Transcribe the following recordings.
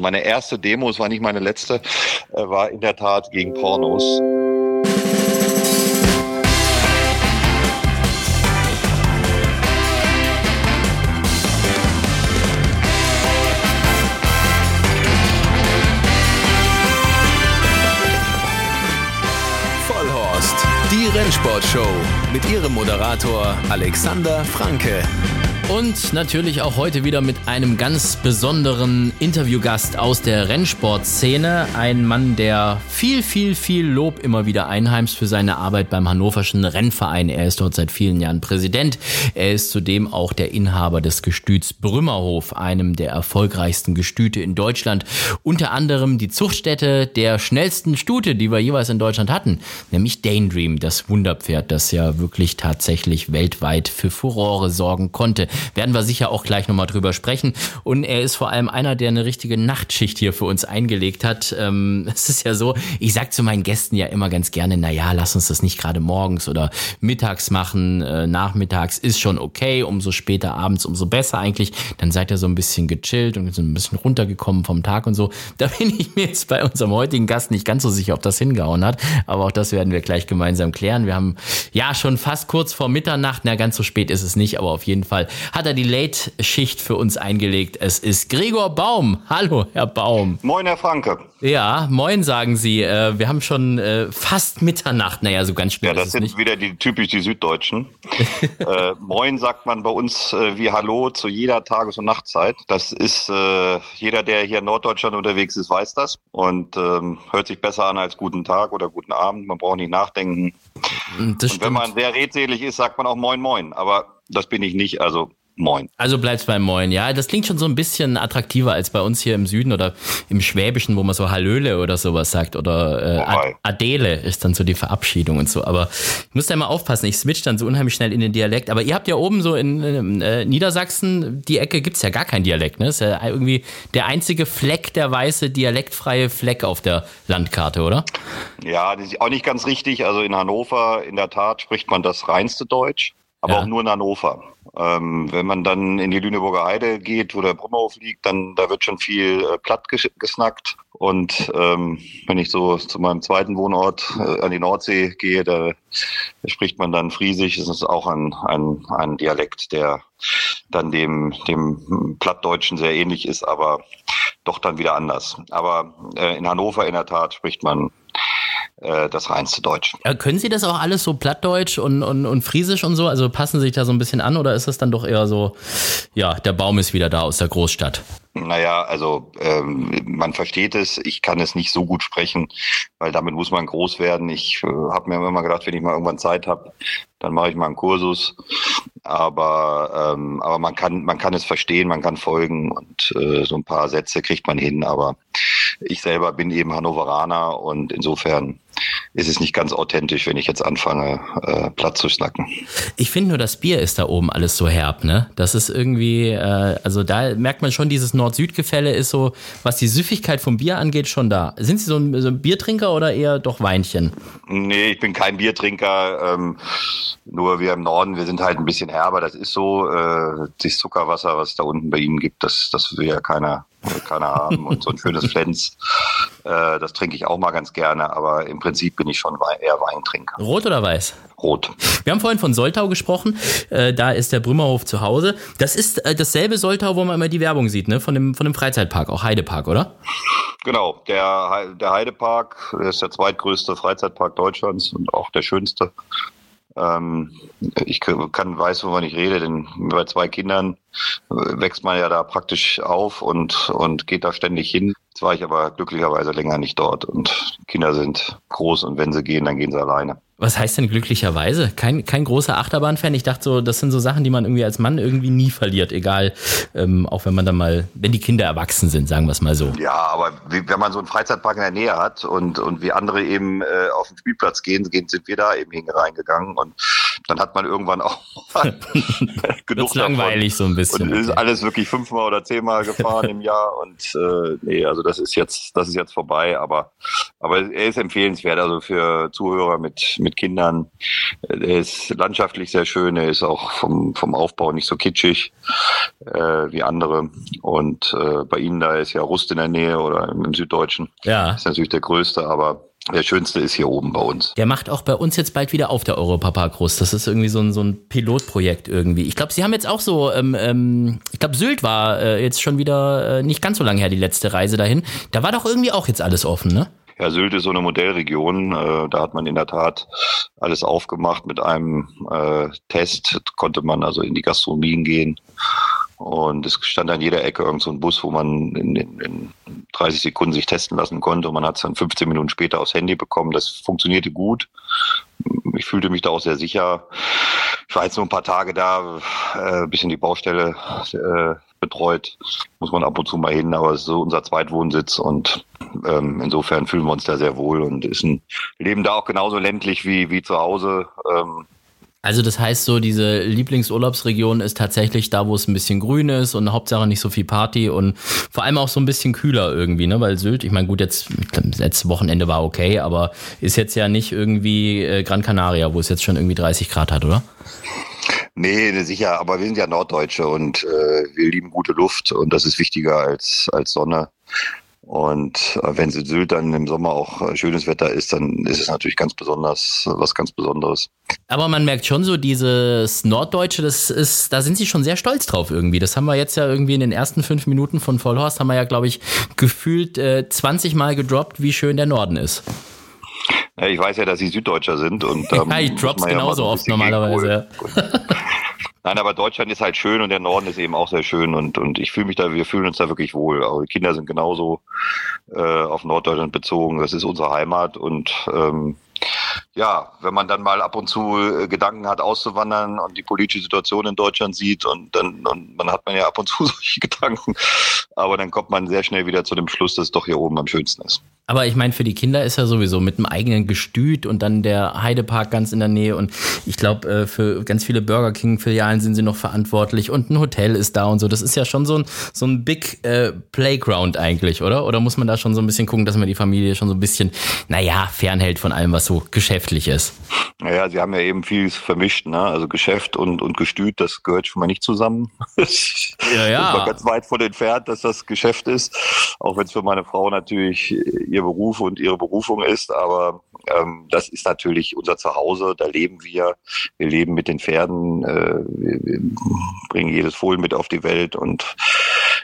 Meine erste Demo, es war nicht meine letzte, äh, war in der Tat gegen Pornos. Vollhorst, die Rennsportshow mit ihrem Moderator Alexander Franke. Und natürlich auch heute wieder mit einem ganz besonderen Interviewgast aus der Rennsportszene. Ein Mann, der viel, viel, viel Lob immer wieder einheimst für seine Arbeit beim Hannoverschen Rennverein. Er ist dort seit vielen Jahren Präsident. Er ist zudem auch der Inhaber des Gestüts Brümmerhof, einem der erfolgreichsten Gestüte in Deutschland. Unter anderem die Zuchtstätte der schnellsten Stute, die wir jeweils in Deutschland hatten, nämlich Daydream, das Wunderpferd, das ja wirklich tatsächlich weltweit für Furore sorgen konnte. Werden wir sicher auch gleich nochmal drüber sprechen. Und er ist vor allem einer, der eine richtige Nachtschicht hier für uns eingelegt hat. Ähm, es ist ja so, ich sag zu meinen Gästen ja immer ganz gerne, na ja, lass uns das nicht gerade morgens oder mittags machen. Äh, nachmittags ist schon okay. Umso später abends, umso besser eigentlich. Dann seid ihr so ein bisschen gechillt und so ein bisschen runtergekommen vom Tag und so. Da bin ich mir jetzt bei unserem heutigen Gast nicht ganz so sicher, ob das hingehauen hat. Aber auch das werden wir gleich gemeinsam klären. Wir haben ja schon fast kurz vor Mitternacht. Na, ganz so spät ist es nicht, aber auf jeden Fall hat er die Late-Schicht für uns eingelegt. Es ist Gregor Baum. Hallo, Herr Baum. Moin, Herr Franke. Ja, moin, sagen Sie. Äh, wir haben schon äh, fast Mitternacht. Naja, so ganz spät Ja, das sind nicht. wieder die typisch die Süddeutschen. äh, Moin sagt man bei uns äh, wie Hallo zu jeder Tages- und Nachtzeit. Das ist äh, jeder, der hier in Norddeutschland unterwegs ist, weiß das und ähm, hört sich besser an als guten Tag oder guten Abend. Man braucht nicht nachdenken. Das Und wenn man sehr redselig ist, sagt man auch Moin Moin. Aber das bin ich nicht. Also Moin. Also bleibt's beim Moin, ja. Das klingt schon so ein bisschen attraktiver als bei uns hier im Süden oder im Schwäbischen, wo man so Hallöle oder sowas sagt. Oder äh, Ad Wobei. Adele ist dann so die Verabschiedung und so. Aber ich muss da mal aufpassen, ich switch dann so unheimlich schnell in den Dialekt. Aber ihr habt ja oben so in, in äh, Niedersachsen, die Ecke gibt's ja gar keinen Dialekt, ne? Ist ja irgendwie der einzige Fleck, der weiße, dialektfreie Fleck auf der Landkarte, oder? Ja, das ist auch nicht ganz richtig. Also in Hannover, in der Tat, spricht man das reinste Deutsch, aber Ja. auch nur in Hannover. Ähm, wenn man dann in die Lüneburger Heide geht, wo der Brummerhof liegt, dann da wird schon viel äh, platt ges gesnackt. Und ähm, wenn ich so zu meinem zweiten Wohnort äh, an die Nordsee gehe, da spricht man dann Friesisch. Das ist auch ein, ein, ein Dialekt, der dann dem, dem Plattdeutschen sehr ähnlich ist, aber doch dann wieder anders. Aber äh, in Hannover in der Tat spricht man äh, das reinste Deutsch. Äh, können Sie das auch alles so plattdeutsch und, und, und friesisch und so? Also passen Sie sich da so ein bisschen an oder ist das dann doch eher so, ja, der Baum ist wieder da aus der Großstadt? Naja, also ähm, man versteht es, ich kann es nicht so gut sprechen, weil damit muss man groß werden. Ich äh, habe mir immer gedacht, wenn ich mal irgendwann Zeit habe, dann mache ich mal einen Kursus. Aber, ähm, aber man kann, man kann es verstehen, man kann folgen und äh, so ein paar Sätze kriegt man hin. Aber ich selber bin eben Hannoveraner und insofern ist es nicht ganz authentisch, wenn ich jetzt anfange, äh, Platz zu snacken. Ich finde nur, das Bier ist da oben alles so herb, ne? Das ist irgendwie, äh, also da merkt man schon, dieses Nord-Süd-Gefälle ist so, was die Süffigkeit vom Bier angeht, schon da. Sind Sie so ein, so ein Biertrinker oder eher doch Weinchen? Nee, ich bin kein Biertrinker. Ähm, nur wir im Norden, wir sind halt ein bisschen herber. Das ist so. Äh, das Zuckerwasser, was es da unten bei Ihnen gibt, das, das will ja keiner, keiner haben. Und so ein schönes Flens, äh, das trinke ich auch mal ganz gerne. Aber im Prinzip bin ich schon eher Weintrinker. Rot oder weiß? Rot. Wir haben vorhin von Soltau gesprochen. Äh, da ist der Brümmerhof zu Hause. Das ist äh, dasselbe Soltau, wo man immer die Werbung sieht, ne? Von dem, von dem Freizeitpark, auch Heidepark, oder? Genau, der, der Heidepark ist der zweitgrößte Freizeitpark Deutschlands und auch der schönste. Ähm, ich kann, weiß, wovon ich rede, denn bei zwei Kindern äh, wächst man ja da praktisch auf und, und geht da ständig hin. Jetzt war ich aber glücklicherweise länger nicht dort und Kinder sind groß und wenn sie gehen, dann gehen sie alleine. Was heißt denn glücklicherweise? Kein, kein großer Achterbahn-Fan. Ich dachte so, das sind so Sachen, die man irgendwie als Mann irgendwie nie verliert, egal, ähm, auch wenn man dann mal, wenn die Kinder erwachsen sind, sagen wir es mal so. Ja, aber wie, wenn man so einen Freizeitpark in der Nähe hat und, und wie andere eben äh, auf den Spielplatz gehen, gehen, sind wir da eben hingereingegangen und dann hat man irgendwann auch genug langweilig davon. so ein bisschen. Und ist alles wirklich fünfmal oder zehnmal gefahren im Jahr und äh, nee, also das ist jetzt, das ist jetzt vorbei, aber aber er ist empfehlenswert, also für Zuhörer mit mit Kindern. Er ist landschaftlich sehr schön, er ist auch vom vom Aufbau nicht so kitschig äh, wie andere und äh, bei Ihnen da ist ja Rust in der Nähe oder im, im Süddeutschen. Ja. Ist natürlich der größte, aber der schönste ist hier oben bei uns. Der macht auch bei uns jetzt bald wieder auf der Europapark. Das ist irgendwie so ein, so ein Pilotprojekt irgendwie. Ich glaube, Sie haben jetzt auch so, ähm, ähm, ich glaube, Sylt war äh, jetzt schon wieder äh, nicht ganz so lange her, die letzte Reise dahin. Da war doch irgendwie auch jetzt alles offen, ne? Ja, Sylt ist so eine Modellregion. Äh, da hat man in der Tat alles aufgemacht mit einem äh, Test. Konnte man also in die Gastronomien gehen und es stand an jeder Ecke irgend so ein Bus, wo man in, in, in 30 Sekunden sich testen lassen konnte. Und man hat es dann 15 Minuten später aufs Handy bekommen. Das funktionierte gut. Ich fühlte mich da auch sehr sicher. Ich war jetzt nur ein paar Tage da, äh, bisschen die Baustelle äh, betreut. Muss man ab und zu mal hin, aber es ist so unser Zweitwohnsitz und ähm, insofern fühlen wir uns da sehr wohl und ist ein Leben da auch genauso ländlich wie, wie zu Hause. Ähm, also das heißt so, diese Lieblingsurlaubsregion ist tatsächlich da, wo es ein bisschen grün ist und Hauptsache nicht so viel Party und vor allem auch so ein bisschen kühler irgendwie, ne? Weil Sylt, ich meine, gut, jetzt letztes Wochenende war okay, aber ist jetzt ja nicht irgendwie äh, Gran Canaria, wo es jetzt schon irgendwie 30 Grad hat, oder? Nee, sicher, aber wir sind ja Norddeutsche und äh, wir lieben gute Luft und das ist wichtiger als, als Sonne. Und äh, wenn Sylt dann im Sommer auch äh, schönes Wetter ist, dann ist es natürlich ganz besonders, was ganz Besonderes. Aber man merkt schon so, dieses Norddeutsche, das ist, da sind sie schon sehr stolz drauf irgendwie. Das haben wir jetzt ja irgendwie in den ersten fünf Minuten von Vollhorst, haben wir ja, glaube ich, gefühlt äh, 20 Mal gedroppt, wie schön der Norden ist. Ja, ich weiß ja, dass sie Süddeutscher sind und ähm, ja, ich drops genauso ja oft normalerweise. Nein, aber Deutschland ist halt schön und der Norden ist eben auch sehr schön und, und ich fühle mich da, wir fühlen uns da wirklich wohl. Aber die Kinder sind genauso äh, auf Norddeutschland bezogen. Das ist unsere Heimat und ähm, ja, wenn man dann mal ab und zu äh, Gedanken hat, auszuwandern und die politische Situation in Deutschland sieht und dann und man hat man ja ab und zu solche Gedanken, aber dann kommt man sehr schnell wieder zu dem Schluss, dass es doch hier oben am schönsten ist. Aber ich meine, für die Kinder ist ja sowieso mit einem eigenen Gestüt und dann der Heidepark ganz in der Nähe und ich glaube, äh, für ganz viele Burger King-Filialen sind sie noch verantwortlich und ein Hotel ist da und so. Das ist ja schon so ein, so ein Big äh, Playground eigentlich, oder? Oder muss man da schon so ein bisschen gucken, dass man die Familie schon so ein bisschen, naja, fernhält von allem, was so geschäftlich ist? Naja, sie haben ja eben vieles vermischt, ne? Also Geschäft und, und Gestüt, das gehört schon mal nicht zusammen. ja, ja. Ich war ganz weit von entfernt, dass das Geschäft ist, auch wenn es für meine Frau natürlich ihr Beruf und ihre Berufung ist, aber ähm, das ist natürlich unser Zuhause, da leben wir, wir leben mit den Pferden, äh, wir, wir bringen jedes Fohlen mit auf die Welt. Und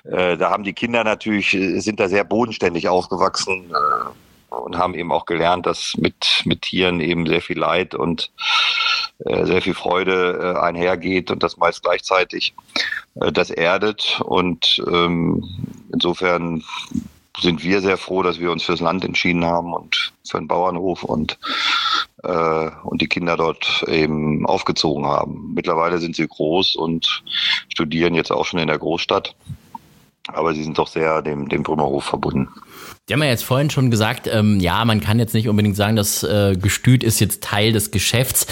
äh, da haben die Kinder natürlich, sind da sehr bodenständig aufgewachsen, äh, und haben eben auch gelernt, dass mit, mit Tieren eben sehr viel Leid und äh, sehr viel Freude äh, einhergeht und das meist gleichzeitig. Äh, das erdet. Und ähm, insofern sind wir sehr froh, dass wir uns fürs Land entschieden haben und für den Bauernhof und äh, und die Kinder dort eben aufgezogen haben. Mittlerweile sind sie groß und studieren jetzt auch schon in der Großstadt, aber sie sind doch sehr dem dem Brümmerhof verbunden. Die haben ja jetzt vorhin schon gesagt, ähm, ja, man kann jetzt nicht unbedingt sagen, das äh, Gestüt ist jetzt Teil des Geschäfts.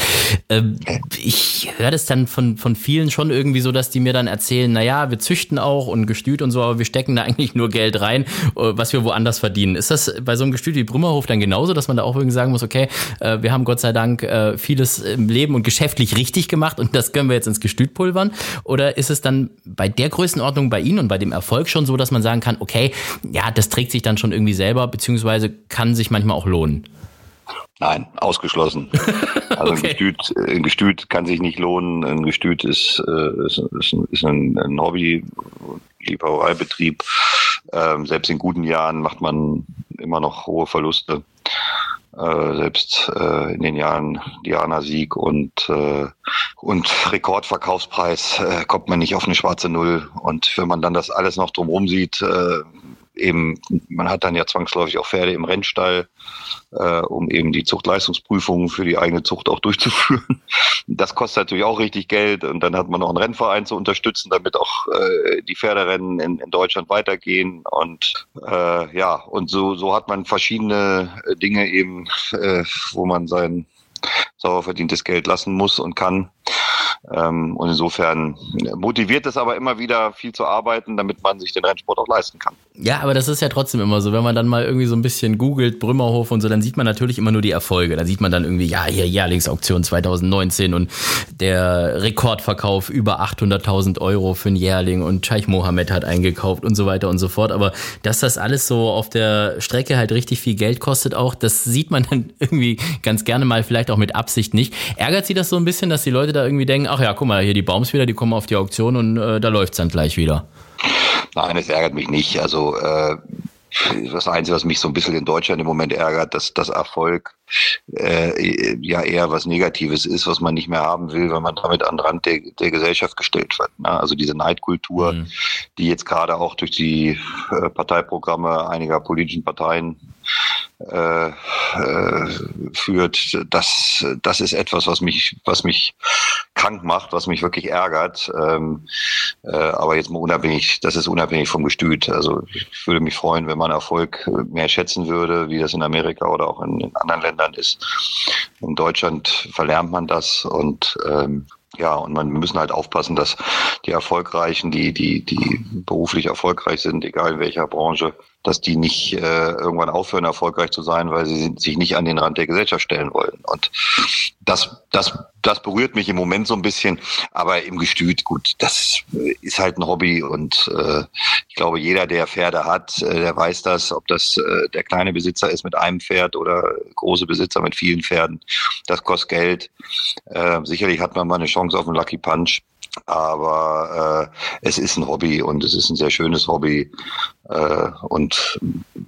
Ähm, ich höre das dann von, von vielen schon irgendwie so, dass die mir dann erzählen, na ja, wir züchten auch und Gestüt und so, aber wir stecken da eigentlich nur Geld rein, äh, was wir woanders verdienen. Ist das bei so einem Gestüt wie Brümmerhof dann genauso, dass man da auch irgendwie sagen muss, okay, äh, wir haben Gott sei Dank äh, vieles im Leben und geschäftlich richtig gemacht und das können wir jetzt ins Gestüt pulvern? Oder ist es dann bei der Größenordnung bei Ihnen und bei dem Erfolg schon so, dass man sagen kann, okay, ja, das trägt sich dann schon irgendwie selber, beziehungsweise kann sich manchmal auch lohnen? Nein, ausgeschlossen. Also okay. ein, Gestüt, ein Gestüt kann sich nicht lohnen. Ein Gestüt ist, äh, ist, ist, ein, ist ein, ein Hobby, Liebhabereibetrieb. Ähm, selbst in guten Jahren macht man immer noch hohe Verluste. Äh, selbst äh, in den Jahren Diana-Sieg und, äh, und Rekordverkaufspreis äh, kommt man nicht auf eine schwarze Null. Und wenn man dann das alles noch drumherum sieht, äh, eben, man hat dann ja zwangsläufig auch Pferde im Rennstall, äh, um eben die Zuchtleistungsprüfungen für die eigene Zucht auch durchzuführen. Das kostet natürlich auch richtig Geld und dann hat man noch einen Rennverein zu unterstützen, damit auch äh, die Pferderennen in, in Deutschland weitergehen und äh, ja, und so, so hat man verschiedene Dinge eben, äh, wo man sein sauer verdientes Geld lassen muss und kann. Ähm, und insofern motiviert es aber immer wieder viel zu arbeiten, damit man sich den Rennsport auch leisten kann. Ja, aber das ist ja trotzdem immer so, wenn man dann mal irgendwie so ein bisschen googelt, Brümmerhof und so, dann sieht man natürlich immer nur die Erfolge. Dann sieht man dann irgendwie, ja, hier Jährlingsauktion 2019 und der Rekordverkauf über 800.000 Euro für einen Jährling und Scheich Mohammed hat eingekauft und so weiter und so fort. Aber dass das alles so auf der Strecke halt richtig viel Geld kostet auch, das sieht man dann irgendwie ganz gerne mal, vielleicht auch mit Absicht nicht. Ärgert Sie das so ein bisschen, dass die Leute da irgendwie denken, ach ja, guck mal, hier die Baums wieder, die kommen auf die Auktion und äh, da läuft's dann gleich wieder. Nein, es ärgert mich nicht. Also äh, das Einzige, was mich so ein bisschen in Deutschland im Moment ärgert, dass das Erfolg äh, ja eher was Negatives ist, was man nicht mehr haben will, wenn man damit an den Rand der, der Gesellschaft gestellt wird. Ne? Also diese Neidkultur, mhm. die jetzt gerade auch durch die äh, Parteiprogramme einiger politischen Parteien äh, äh, führt, das, das ist etwas, was mich, was mich krank macht, was mich wirklich ärgert. Ähm, äh, aber jetzt mal unabhängig, das ist unabhängig vom Gestüt. Also ich würde mich freuen, wenn man Erfolg mehr schätzen würde, wie das in Amerika oder auch in, in anderen Ländern ist. In Deutschland verlernt man das und ähm, ja, und man, müssen halt aufpassen, dass die Erfolgreichen, die, die, die beruflich erfolgreich sind, egal in welcher Branche, dass die nicht äh, irgendwann aufhören, erfolgreich zu sein, weil sie sich nicht an den Rand der Gesellschaft stellen wollen. Und das, das, das berührt mich im Moment so ein bisschen, aber im Gestüt, gut, das ist halt ein Hobby und äh, ich glaube, jeder, der Pferde hat, äh, der weiß das, ob das äh, der kleine Besitzer ist mit einem Pferd oder große Besitzer mit vielen Pferden. Das kostet Geld. Äh, sicherlich hat man mal eine Chance auf einen Lucky Punch. Aber äh, es ist ein Hobby und es ist ein sehr schönes Hobby. Äh, und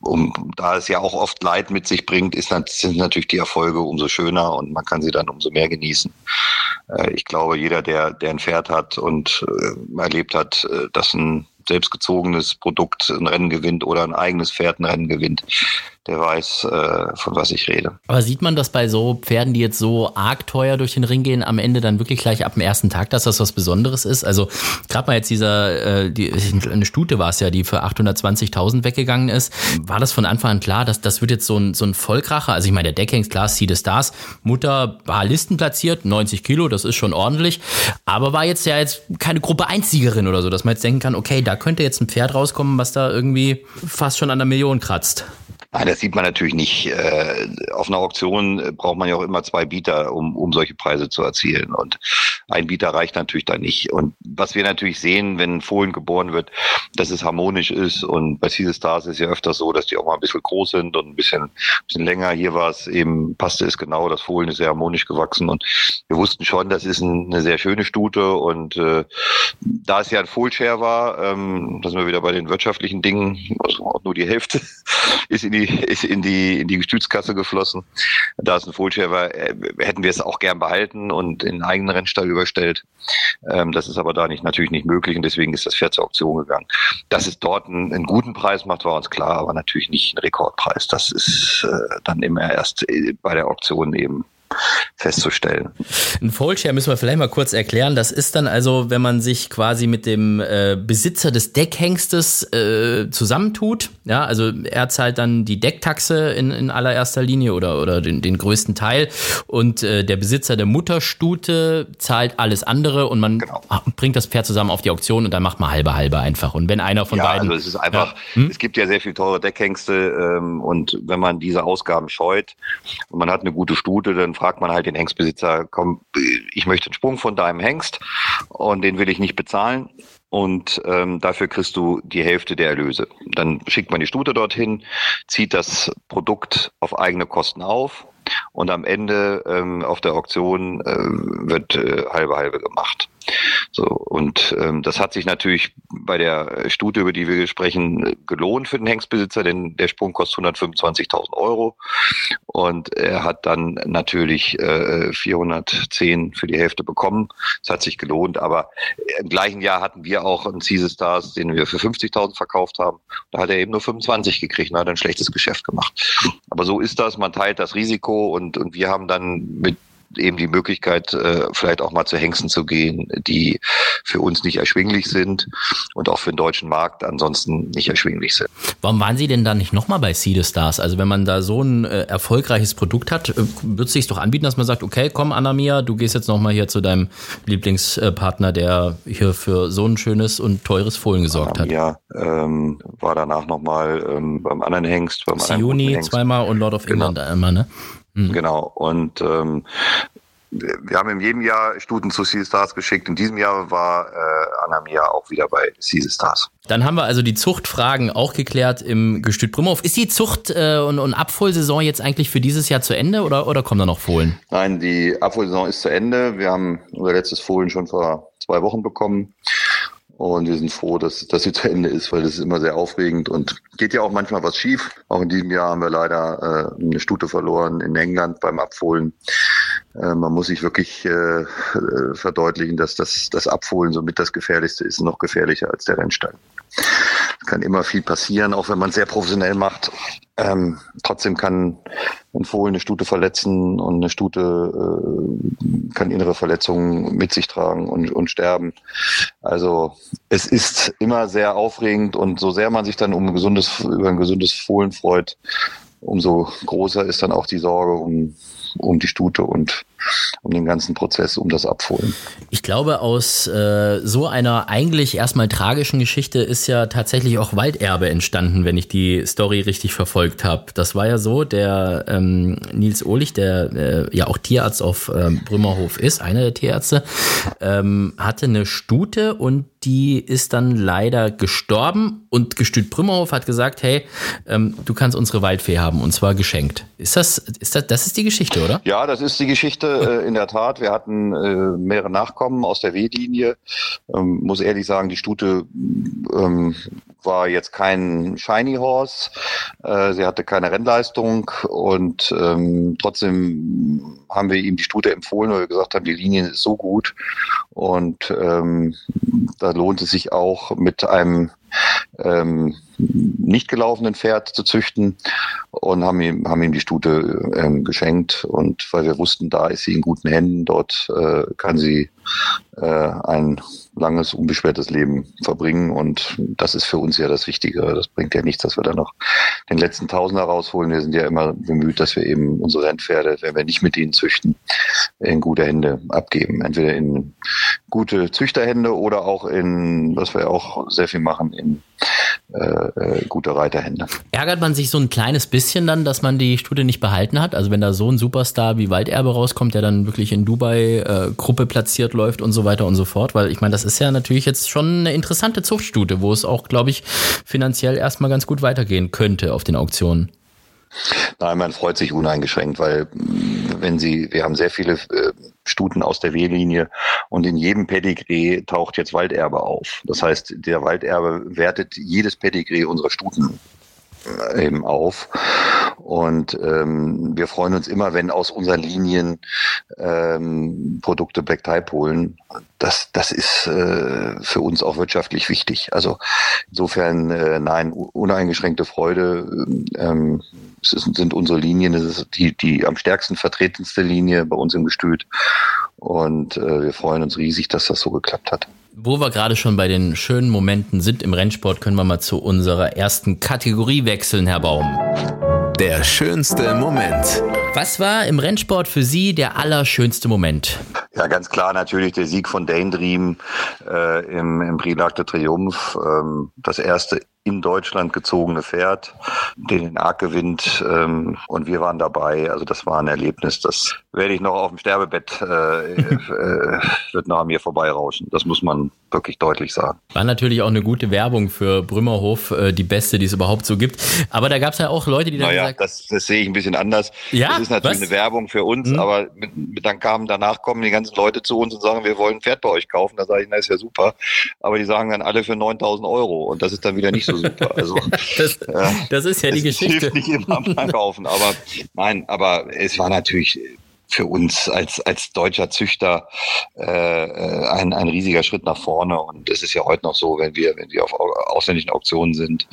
um, da es ja auch oft Leid mit sich bringt, ist, sind natürlich die Erfolge umso schöner und man kann sie dann umso mehr genießen. Äh, ich glaube, jeder, der, der ein Pferd hat und äh, erlebt hat, dass ein selbstgezogenes Produkt ein Rennen gewinnt oder ein eigenes Pferd ein Rennen gewinnt, der weiß, äh, von was ich rede. Aber sieht man das bei so Pferden, die jetzt so arg teuer durch den Ring gehen, am Ende dann wirklich gleich ab dem ersten Tag, dass das was Besonderes ist? Also gerade mal jetzt dieser, äh, die, eine Stute war es ja, die für 820.000 weggegangen ist. War das von Anfang an klar, dass das wird jetzt so ein, so ein Vollkracher? Also ich meine, der Deckhengst, klar, See the Stars, Mutter war Listen platziert, 90 Kilo, das ist schon ordentlich, aber war jetzt ja jetzt keine Gruppe Einziegerin oder so, dass man jetzt denken kann, okay, da könnte jetzt ein Pferd rauskommen, was da irgendwie fast schon an der Million kratzt. Nein, das sieht man natürlich nicht. Äh, auf einer Auktion braucht man ja auch immer zwei Bieter, um, um solche Preise zu erzielen. Und ein Bieter reicht natürlich da nicht. Und was wir natürlich sehen, wenn ein Fohlen geboren wird, dass es harmonisch ist. Und bei Caesar Stars ist ja öfters so, dass die auch mal ein bisschen groß sind und ein bisschen, ein bisschen länger. Hier war es eben, passte es genau, das Fohlen ist sehr harmonisch gewachsen. Und wir wussten schon, das ist eine sehr schöne Stute. Und äh, da es ja ein Fohlshare war, ähm, da sind wir wieder bei den wirtschaftlichen Dingen, also auch nur die Hälfte ist in die ist in die, in die Gestütskasse geflossen. Da es ein Fohlshare war, äh, hätten wir es auch gern behalten und in einen eigenen Rennstall überstellt. Ähm, das ist aber da nicht, natürlich nicht möglich und deswegen ist das Pferd zur Auktion gegangen. Dass es dort einen, einen guten Preis macht, war uns klar, aber natürlich nicht ein Rekordpreis. Das ist äh, dann immer erst äh, bei der Auktion eben festzustellen. Ein Foldshare müssen wir vielleicht mal kurz erklären. Das ist dann also, wenn man sich quasi mit dem äh, Besitzer des Deckhengstes äh, zusammentut. Ja, also er zahlt dann die Decktaxe in, in allererster Linie oder, oder den, den größten Teil und äh, der Besitzer der Mutterstute zahlt alles andere und man genau. bringt das Pferd zusammen auf die Auktion und dann macht man halbe halbe einfach. Und wenn einer von ja, beiden. Also es ist einfach, ja. hm? es gibt ja sehr viel teure Deckhengste ähm, und wenn man diese Ausgaben scheut und man hat eine gute Stute, dann fragt man halt den Hengstbesitzer, komm, ich möchte einen Sprung von deinem Hengst und den will ich nicht bezahlen und ähm, dafür kriegst du die Hälfte der Erlöse. Dann schickt man die Stute dorthin, zieht das Produkt auf eigene Kosten auf und am Ende ähm, auf der Auktion äh, wird äh, halbe halbe gemacht. So und ähm, das hat sich natürlich bei der Studie, über die wir sprechen, gelohnt für den Hengstbesitzer, denn der Sprung kostet 125.000 Euro und er hat dann natürlich äh, 410 für die Hälfte bekommen. Das hat sich gelohnt, aber im gleichen Jahr hatten wir auch einen Caesar Stars, den wir für 50.000 verkauft haben. Da hat er eben nur 25 gekriegt und hat ein schlechtes Geschäft gemacht. Aber so ist das, man teilt das Risiko und, und wir haben dann mit eben die Möglichkeit, äh, vielleicht auch mal zu Hengsten zu gehen, die für uns nicht erschwinglich sind und auch für den deutschen Markt ansonsten nicht erschwinglich sind. Warum waren Sie denn da nicht nochmal bei Seed Stars? Also wenn man da so ein äh, erfolgreiches Produkt hat, äh, wird es sich doch anbieten, dass man sagt, okay, komm Anna-Mia, du gehst jetzt nochmal hier zu deinem Lieblingspartner, der hier für so ein schönes und teures Fohlen gesorgt hat. Ja, ähm, war danach nochmal ähm, beim anderen Hengst. Beim Siuni zweimal und Lord of genau. England einmal, ne? Mhm. Genau. Und ähm, wir haben in jedem Jahr Stuten zu Sea Stars geschickt. In diesem Jahr war äh, Anamia auch wieder bei Sea Stars. Dann haben wir also die Zuchtfragen auch geklärt im Gestüt Brümhof. Ist die Zucht- äh, und, und Abfohlsaison jetzt eigentlich für dieses Jahr zu Ende oder, oder kommen da noch Fohlen? Nein, die Abfohlsaison ist zu Ende. Wir haben unser letztes Fohlen schon vor zwei Wochen bekommen. Und wir sind froh, dass, dass sie zu Ende ist, weil das ist immer sehr aufregend und geht ja auch manchmal was schief. Auch in diesem Jahr haben wir leider äh, eine Stute verloren in England beim Abfohlen. Äh, man muss sich wirklich äh, äh verdeutlichen, dass das, das Abfohlen somit das Gefährlichste ist, noch gefährlicher als der Rennstall. Es kann immer viel passieren, auch wenn man es sehr professionell macht. Ähm, trotzdem kann ein Fohlen eine Stute verletzen und eine Stute äh, kann innere Verletzungen mit sich tragen und, und sterben. Also es ist immer sehr aufregend und so sehr man sich dann um ein gesundes, über ein gesundes Fohlen freut, umso größer ist dann auch die Sorge um, um die Stute und um den ganzen Prozess, um das Abholen. Ich glaube, aus äh, so einer eigentlich erstmal tragischen Geschichte ist ja tatsächlich auch Walderbe entstanden, wenn ich die Story richtig verfolgt habe. Das war ja so, der ähm, Nils Ohlich, der äh, ja auch Tierarzt auf ähm, Brümmerhof ist, einer der Tierärzte, ähm, hatte eine Stute und die ist dann leider gestorben und Gestüt Brümmerhof hat gesagt, hey, ähm, du kannst unsere Waldfee haben und zwar geschenkt. Ist das, ist das, das ist die Geschichte, oder? Ja, das ist die Geschichte äh, in der Tat. Wir hatten äh, mehrere Nachkommen aus der W-Linie. Ähm, muss ehrlich sagen, die Stute ähm, war jetzt kein Shiny Horse. Äh, sie hatte keine Rennleistung und ähm, trotzdem haben wir ihm die Stute empfohlen, weil wir gesagt haben, die Linie ist so gut und ähm, da lohnt es sich auch mit einem ähm, nicht gelaufenen Pferd zu züchten und haben ihm, haben ihm die Stute ähm, geschenkt. Und weil wir wussten, da ist sie in guten Händen, dort äh, kann sie äh, ein langes, unbeschwertes Leben verbringen. Und das ist für uns ja das Wichtige. Das bringt ja nichts, dass wir da noch den letzten Tausender rausholen. Wir sind ja immer bemüht, dass wir eben unsere Rennpferde, wenn wir nicht mit ihnen züchten, in gute Hände abgeben. Entweder in gute Züchterhände oder auch in, was wir auch sehr viel machen, in äh, äh, gute Reiterhände. Ärgert man sich so ein kleines bisschen dann, dass man die Stute nicht behalten hat? Also wenn da so ein Superstar wie Walderbe rauskommt, der dann wirklich in Dubai äh, Gruppe platziert läuft und so weiter und so fort, weil ich meine, das ist ja natürlich jetzt schon eine interessante Zuchtstute, wo es auch, glaube ich, finanziell erstmal ganz gut weitergehen könnte auf den Auktionen. Nein, man freut sich uneingeschränkt, weil wenn Sie, wir haben sehr viele äh, Stuten aus der W-Linie und in jedem Pedigree taucht jetzt Walderbe auf. Das heißt, der Walderbe wertet jedes Pedigree unserer Stuten äh, eben auf. Und ähm, wir freuen uns immer, wenn aus unseren Linien ähm, Produkte Black Type holen. Das, das ist äh, für uns auch wirtschaftlich wichtig. Also insofern, äh, nein, uneingeschränkte Freude. Ähm, es sind unsere Linien, es ist die, die am stärksten vertretenste Linie bei uns im Gestüt. Und äh, wir freuen uns riesig, dass das so geklappt hat. Wo wir gerade schon bei den schönen Momenten sind im Rennsport, können wir mal zu unserer ersten Kategorie wechseln, Herr Baum. Der schönste Moment. Was war im Rennsport für Sie der allerschönste Moment? Ja, ganz klar natürlich der Sieg von Daydream äh, im, im Prix de Triomphe. Ähm, das erste in Deutschland gezogene Pferd, den den Arc gewinnt ähm, und wir waren dabei. Also das war ein Erlebnis, das werde ich noch auf dem Sterbebett, äh, äh, wird noch an mir vorbeirauschen. Das muss man wirklich deutlich sagen. War natürlich auch eine gute Werbung für Brümmerhof, äh, die beste, die es überhaupt so gibt. Aber da gab es ja auch Leute, die dann naja, gesagt das, das sehe ich ein bisschen anders. Ja, das ist natürlich was? eine Werbung für uns, hm. aber mit, mit, dann kamen danach kommen die ganzen Leute zu uns und sagen, wir wollen ein Pferd bei euch kaufen. Da sage ich, na ist ja super. Aber die sagen dann alle für 9000 Euro und das ist dann wieder nicht so super. Also, das, das ist ja die Geschichte. Hilft nicht immer beim Kaufen, aber nein, aber es war natürlich für uns als, als deutscher Züchter äh, ein, ein riesiger Schritt nach vorne. Und es ist ja heute noch so, wenn wir, wenn wir auf ausländischen Auktionen sind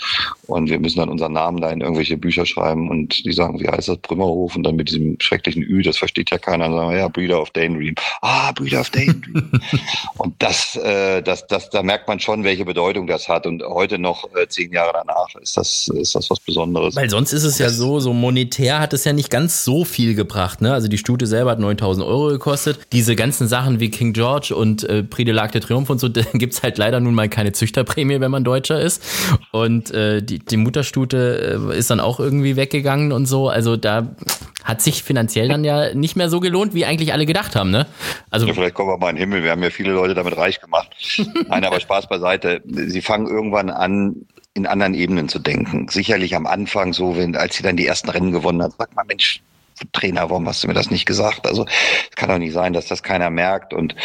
und wir müssen dann unseren Namen da in irgendwelche Bücher schreiben und die sagen, wie heißt das, Brümmerhof und dann mit diesem schrecklichen Ü, das versteht ja keiner, und sagen, ja, Brüder of Daydream. Ah, Brüder of Daydream. und das, äh, das, das, da merkt man schon, welche Bedeutung das hat. Und heute noch, äh, zehn Jahre danach, ist das, ist das was Besonderes. Weil sonst ist es ja so, so monetär hat es ja nicht ganz so viel gebracht. Ne? Also die Stute selber hat 9000 Euro gekostet. Diese ganzen Sachen wie King George und äh, Prix de l'Arc de Triomphe und so, da gibt's halt leider nun mal keine Züchterprämie, wenn man Deutscher ist. Und äh, die, die Mutterstute äh, ist dann auch irgendwie weggegangen und so. Also da hat sich finanziell dann ja nicht mehr so gelohnt, wie eigentlich alle gedacht haben, ne? Also ja, vielleicht kommen wir mal in den Himmel. Wir haben ja viele Leute damit reich gemacht. Nein, aber Spaß beiseite. Sie fangen irgendwann an, in anderen Ebenen zu denken. Sicherlich am Anfang so, wenn, als sie dann die ersten Rennen gewonnen hat, sagt man, Mensch, Trainer, warum hast du mir das nicht gesagt? Also es kann doch nicht sein, dass das keiner merkt. Und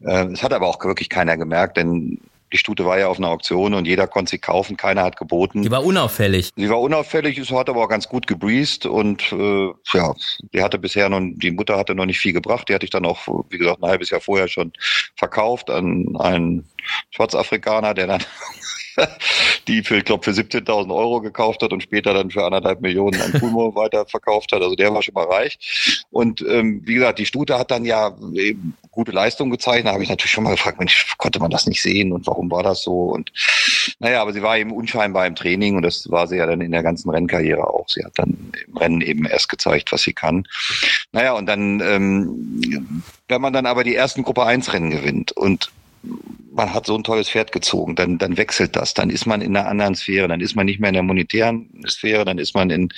äh, es hat aber auch wirklich keiner gemerkt, denn die Stute war ja auf einer Auktion und jeder konnte sie kaufen, keiner hat geboten. Die war unauffällig. Sie war unauffällig, es hat aber auch ganz gut gebreezed und äh, ja, die hatte bisher noch, die Mutter hatte noch nicht viel gebracht. Die hatte ich dann auch, wie gesagt, ein halbes Jahr vorher schon verkauft an einen Schwarzafrikaner, der dann die für, ich glaube, für 17.000 Euro gekauft hat und später dann für anderthalb Millionen an Pulmo weiterverkauft hat. Also der war schon mal reich. Und ähm, wie gesagt, die Stute hat dann ja eben gute Leistung gezeigt. Da habe ich natürlich schon mal gefragt, Mensch, konnte man das nicht sehen und warum war das so? Und naja, aber sie war eben unscheinbar im Training und das war sie ja dann in der ganzen Rennkarriere auch. Sie hat dann im Rennen eben erst gezeigt, was sie kann. Naja, und dann, ähm, wenn man dann aber die ersten Gruppe 1 Rennen gewinnt und man hat so ein tolles Pferd gezogen, dann, dann wechselt das. Dann ist man in einer anderen Sphäre, dann ist man nicht mehr in der monetären Sphäre, dann ist man in,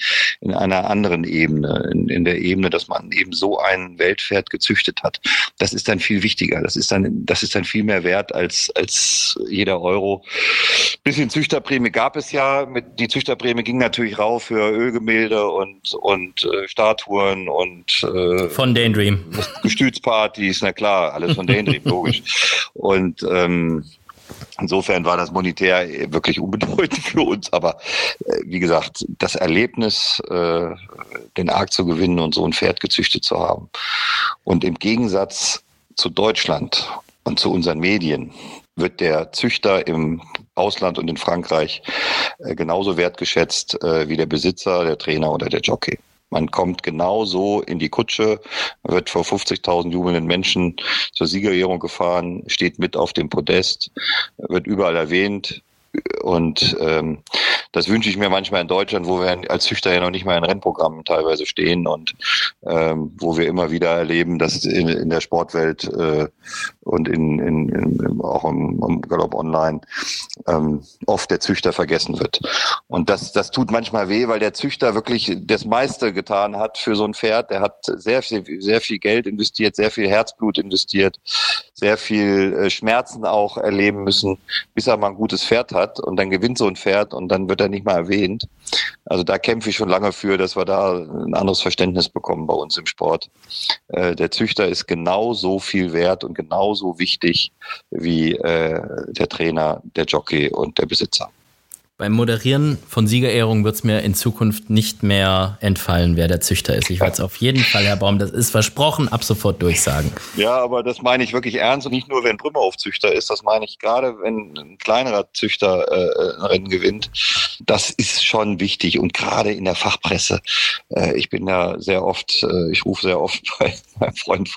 in einer anderen Ebene, in, in der Ebene, dass man eben so ein Weltpferd gezüchtet hat. Das ist dann viel wichtiger. Das ist dann, das ist dann viel mehr wert als, als jeder Euro. Bisschen Züchterprämie gab es ja. Mit, die Züchterprämie ging natürlich rauf für Ölgemälde und, und äh, Statuen und äh, von Daydream. Gestützpartys, na klar, alles von Daydream, logisch. Und ähm, Insofern war das monetär wirklich unbedeutend für uns, aber äh, wie gesagt, das Erlebnis, äh, den Arc zu gewinnen und so ein Pferd gezüchtet zu haben. Und im Gegensatz zu Deutschland und zu unseren Medien wird der Züchter im Ausland und in Frankreich äh, genauso wertgeschätzt äh, wie der Besitzer, der Trainer oder der Jockey. Man kommt genauso in die Kutsche, wird vor 50.000 jubelnden Menschen zur Siegerehrung gefahren, steht mit auf dem Podest, wird überall erwähnt. Und ähm, das wünsche ich mir manchmal in Deutschland, wo wir als Züchter ja noch nicht mal in Rennprogrammen teilweise stehen und ähm, wo wir immer wieder erleben, dass in, in der Sportwelt äh, und in, in, in, auch im, im Galopp Online ähm, oft der Züchter vergessen wird. Und das, das tut manchmal weh, weil der Züchter wirklich das meiste getan hat für so ein Pferd. Der hat sehr viel, sehr viel Geld investiert, sehr viel Herzblut investiert, sehr viel äh, Schmerzen auch erleben müssen, bis er mal ein gutes Pferd hat. Und dann gewinnt so ein Pferd und dann wird er nicht mal erwähnt. Also da kämpfe ich schon lange für, dass wir da ein anderes Verständnis bekommen bei uns im Sport. Äh, der Züchter ist genauso viel wert und genauso wichtig wie äh, der Trainer, der Jockey und der Besitzer. Beim Moderieren von Siegerehrungen wird es mir in Zukunft nicht mehr entfallen, wer der Züchter ist. Ich werde es auf jeden Fall, Herr Baum, das ist versprochen, ab sofort durchsagen. Ja, aber das meine ich wirklich ernst und nicht nur, wenn Brümmerhof Züchter ist. Das meine ich gerade, wenn ein kleinerer Züchter äh, ein Rennen gewinnt. Das ist schon wichtig und gerade in der Fachpresse. Äh, ich bin ja sehr oft, äh, ich rufe sehr oft bei meinem Freund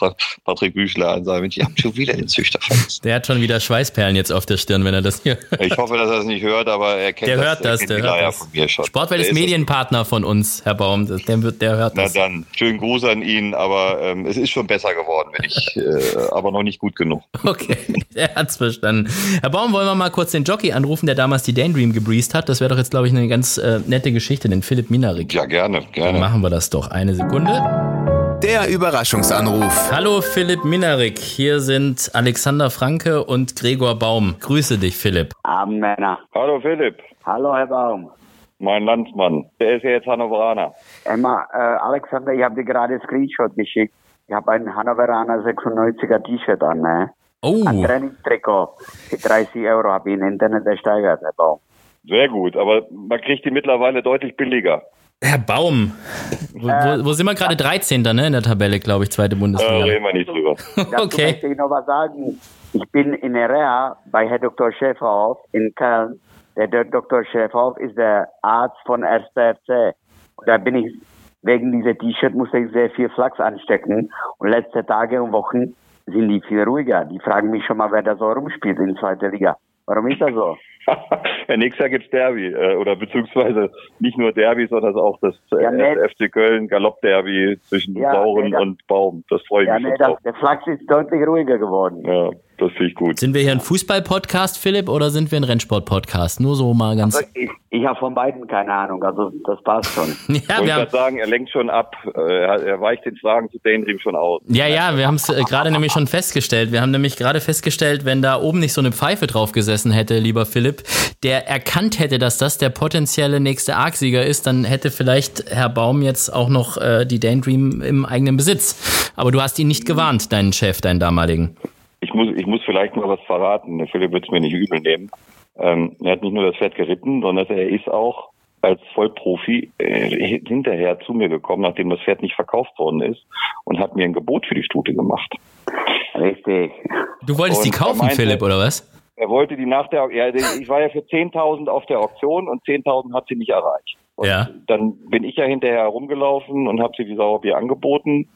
Patrick Büchler an und sage, ich habe schon wieder den Züchter vergessen. Der hat schon wieder Schweißperlen jetzt auf der Stirn, wenn er das hier. Ich hoffe, dass er das nicht hört, aber er kennt der hört das, der hört das. Von mir schon. Sportwelt ist Medienpartner von uns, Herr Baum. Der, wird, der hört das. Na dann, schönen Gruß an ihn, aber ähm, es ist schon besser geworden, wenn ich, äh, aber noch nicht gut genug. Okay, er hat's verstanden. Herr Baum, wollen wir mal kurz den Jockey anrufen, der damals die Daydream gebreezed hat? Das wäre doch jetzt, glaube ich, eine ganz äh, nette Geschichte, den Philipp Minarik. Ja, gerne, gerne. Dann machen wir das doch. Eine Sekunde. Der Überraschungsanruf. Hallo Philipp Minarik, hier sind Alexander Franke und Gregor Baum. Grüße dich, Philipp. Abend, Männer. Hallo Philipp. Hallo, Herr Baum. Mein Landsmann. Der ist ja jetzt Hannoveraner. Emma, äh, Alexander, ich habe dir gerade Screenshot geschickt. Ich habe ein Hannoveraner 96er T-Shirt an, ne? Oh. Ein Trainingstrikot. Für 30 Euro habe ich im Internet ersteigert, Herr Baum. Sehr gut, aber man kriegt die mittlerweile deutlich billiger. Herr Baum, wo, wo, wo sind wir gerade 13. Ne, in der Tabelle, glaube ich, zweite Bundesliga. Da reden wir nicht drüber. Dazu Okay. möchte ich noch was sagen. Ich bin in der Reha bei Herr Dr. Schäferhoff in Köln. Der Dr. Schäferhoff ist der Arzt von SPFC. Da bin ich, wegen dieser T-Shirt musste ich sehr viel Flachs anstecken. Und letzte Tage und Wochen sind die viel ruhiger. Die fragen mich schon mal, wer da so rumspielt in zweiter Liga. Warum ist das so? ja, nächstes Jahr gibt's Derby, äh, oder beziehungsweise nicht nur Derby, sondern auch das äh, Ja, nee. FC Köln Galopp-Derby zwischen Ja, Sauren nee, das- und Baum. Das freue ich Ja, mich nee, schon das, drauf. der Flachs ist deutlich ruhiger geworden. Ja, das finde ich gut. Sind wir hier ein Fußball-Podcast, Philipp, oder sind wir ein Rennsport-Podcast? Nur so mal ganz. Also ich, ich habe von beiden keine Ahnung, also das passt schon. Ja, ich wir wollte haben, gerade sagen, er lenkt schon ab. Äh, Er, er weicht den Fragen zu Daydream schon aus. ja, ja, wir haben es gerade nämlich schon festgestellt. Wir haben nämlich gerade festgestellt, wenn da oben nicht so eine Pfeife drauf gesessen hätte, lieber Philipp, der erkannt hätte, dass das der potenzielle nächste Arc-Sieger ist, dann hätte vielleicht Herr Baum jetzt auch noch äh, die Daydream im eigenen Besitz. Aber du hast ihn nicht gewarnt, deinen Chef, deinen damaligen. Ich muss, ich muss vielleicht mal was verraten. Der Philipp wird es mir nicht übel nehmen. Ähm, er hat nicht nur das Pferd geritten, sondern er ist auch als Vollprofi äh, hinterher zu mir gekommen, nachdem das Pferd nicht verkauft worden ist und hat mir ein Gebot für die Stute gemacht. Richtig. Du wolltest Und die kaufen, meinte- Philipp, oder was? Er wollte die nach der, ja, ich war ja für 10.000 auf der Auktion und 10.000 hat sie nicht erreicht. Und Ja. dann bin ich ja hinterher herumgelaufen und habe sie die Sauerbier angeboten.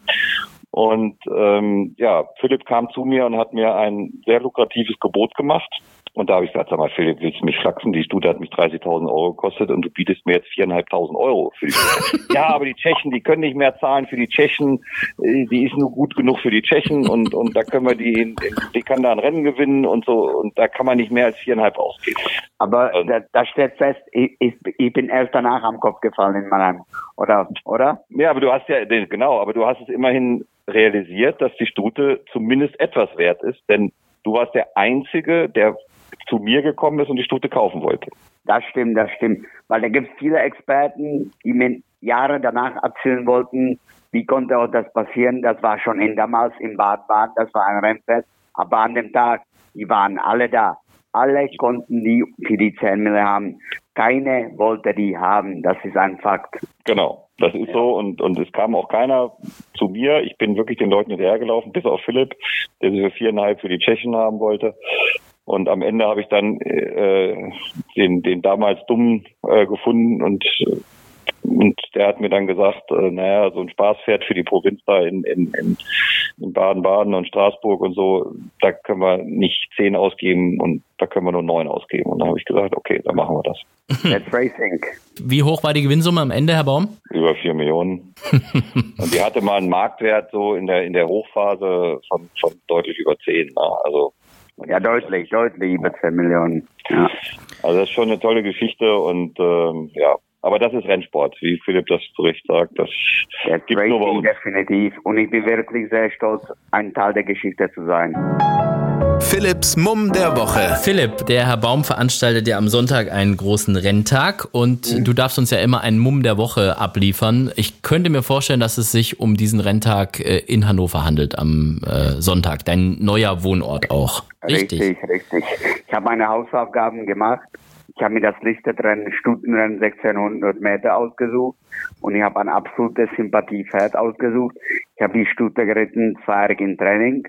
Und ähm, ja, Philipp kam zu mir und hat mir ein sehr lukratives Gebot gemacht. Und da habe ich gesagt, sag mal, Philipp, willst du mich flachsen? Die Stute hat mich 30.000 Euro gekostet und du bietest mir jetzt 4.500 Euro für die Stute. ja, aber die Tschechen, die können nicht mehr zahlen für die Tschechen. Die ist nur gut genug für die Tschechen und, und da können wir die, die kann da ein Rennen gewinnen und so. Und da kann man nicht mehr als 4.500 ausgeben. Aber Ähm. da, da steht fest, ich, ich, ich bin erst danach am Kopf gefallen in Mannheim. Oder? Oder? Ja, aber du hast ja, genau, aber du hast es immerhin realisiert, dass die Stute zumindest etwas wert ist, denn du warst der Einzige, der zu mir gekommen ist und die Stute kaufen wollte. Das stimmt, das stimmt. Weil da gibt es viele Experten, die mir Jahre danach erzählen wollten, wie konnte auch das passieren. Das war schon in damals im Badbad, das war ein Rennfest. Aber an dem Tag, die waren alle da. Alle konnten die für die 10 Mille haben. Keine wollte die haben. Das ist ein Fakt. Genau, das ist so und, und es kam auch keiner zu mir. Ich bin wirklich den Leuten hinterhergelaufen, bis auf Philipp, der sie für viereinhalb für die Tschechen haben wollte. Und am Ende habe ich dann äh, den, den damals Dummen äh, gefunden und, äh, und der hat mir dann gesagt, äh, naja, so ein Spaßpferd für die Provinz da in, in, in, in Baden-Baden und Straßburg und so, da können wir nicht zehn ausgeben und da können wir nur neun ausgeben. Und da habe ich gesagt, okay, dann machen wir das. That's Racing. Wie hoch war die Gewinnsumme am Ende, Herr Baum? Über vier Millionen. und die hatte mal einen Marktwert so in der in der Hochphase von, von deutlich über zehn. Ne? Also Ja, deutlich, deutlich über 10 Millionen. Ja. also das ist schon eine tolle Geschichte und ähm, ja. Aber das ist Rennsport, wie Philipp das zu Recht sagt. Das That's gibt's nur bei uns. definitiv. Und ich bin wirklich sehr stolz, ein Teil der Geschichte zu sein. Philipps Mumm der Woche. Philipp, der Herr Baum veranstaltet ja am Sonntag einen großen Renntag und du darfst uns ja immer einen Mumm der Woche abliefern. Ich könnte mir vorstellen, dass es sich um diesen Renntag äh, in Hannover handelt am äh, Sonntag. Dein neuer Wohnort auch. Richtig. Richtig, richtig. Ich habe meine Hausaufgaben gemacht. Ich habe mir das Listenrennen, Stutenrennen 1600 Meter ausgesucht und ich habe ein absolutes Sympathiepferd ausgesucht. Ich habe die Stute geritten, zweijährig im Training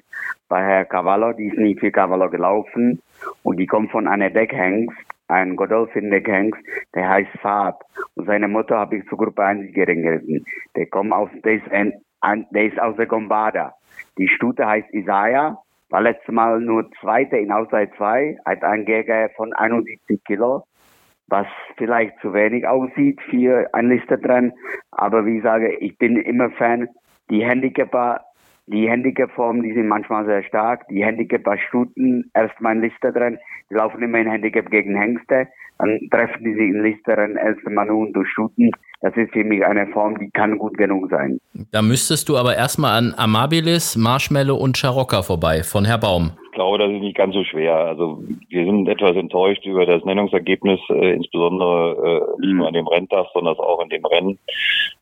bei Herr Cavallo, die ist nie für Cavallo gelaufen und die kommt von einer Deckhengst, ein Godolphin Deckhengst, der heißt Fab und seine Mutter habe ich zur Gruppe 1 geritten. Der kommt aus, der ist aus der Gombada. Die Stute heißt Isaiah war letztes Mal nur Zweiter in Auszeit 2, hat einen Jäger von 71 Kilo, was vielleicht zu wenig aussieht für ein Listenrennen. Aber wie ich sage, ich bin immer Fan. Die Handicapper, die Handicap-Formen, die sind manchmal sehr stark. Die Handicapper-Stuten, erst mal ein Listenrennen, die laufen immer in Handicap gegen Hengste. Dann treffen die sich in Listenrennen erst mal nur durch Stuten. Das ist mich eine Form, die kann gut genug sein. Da müsstest du aber erstmal an Amabilis, Marshmallow und Charocca vorbei von Herr Baum. Glaube, das ist nicht ganz so schwer. Also wir sind etwas enttäuscht über das Nennungsergebnis, äh, insbesondere äh, nicht nur an dem Renntag, sondern auch in dem Rennen.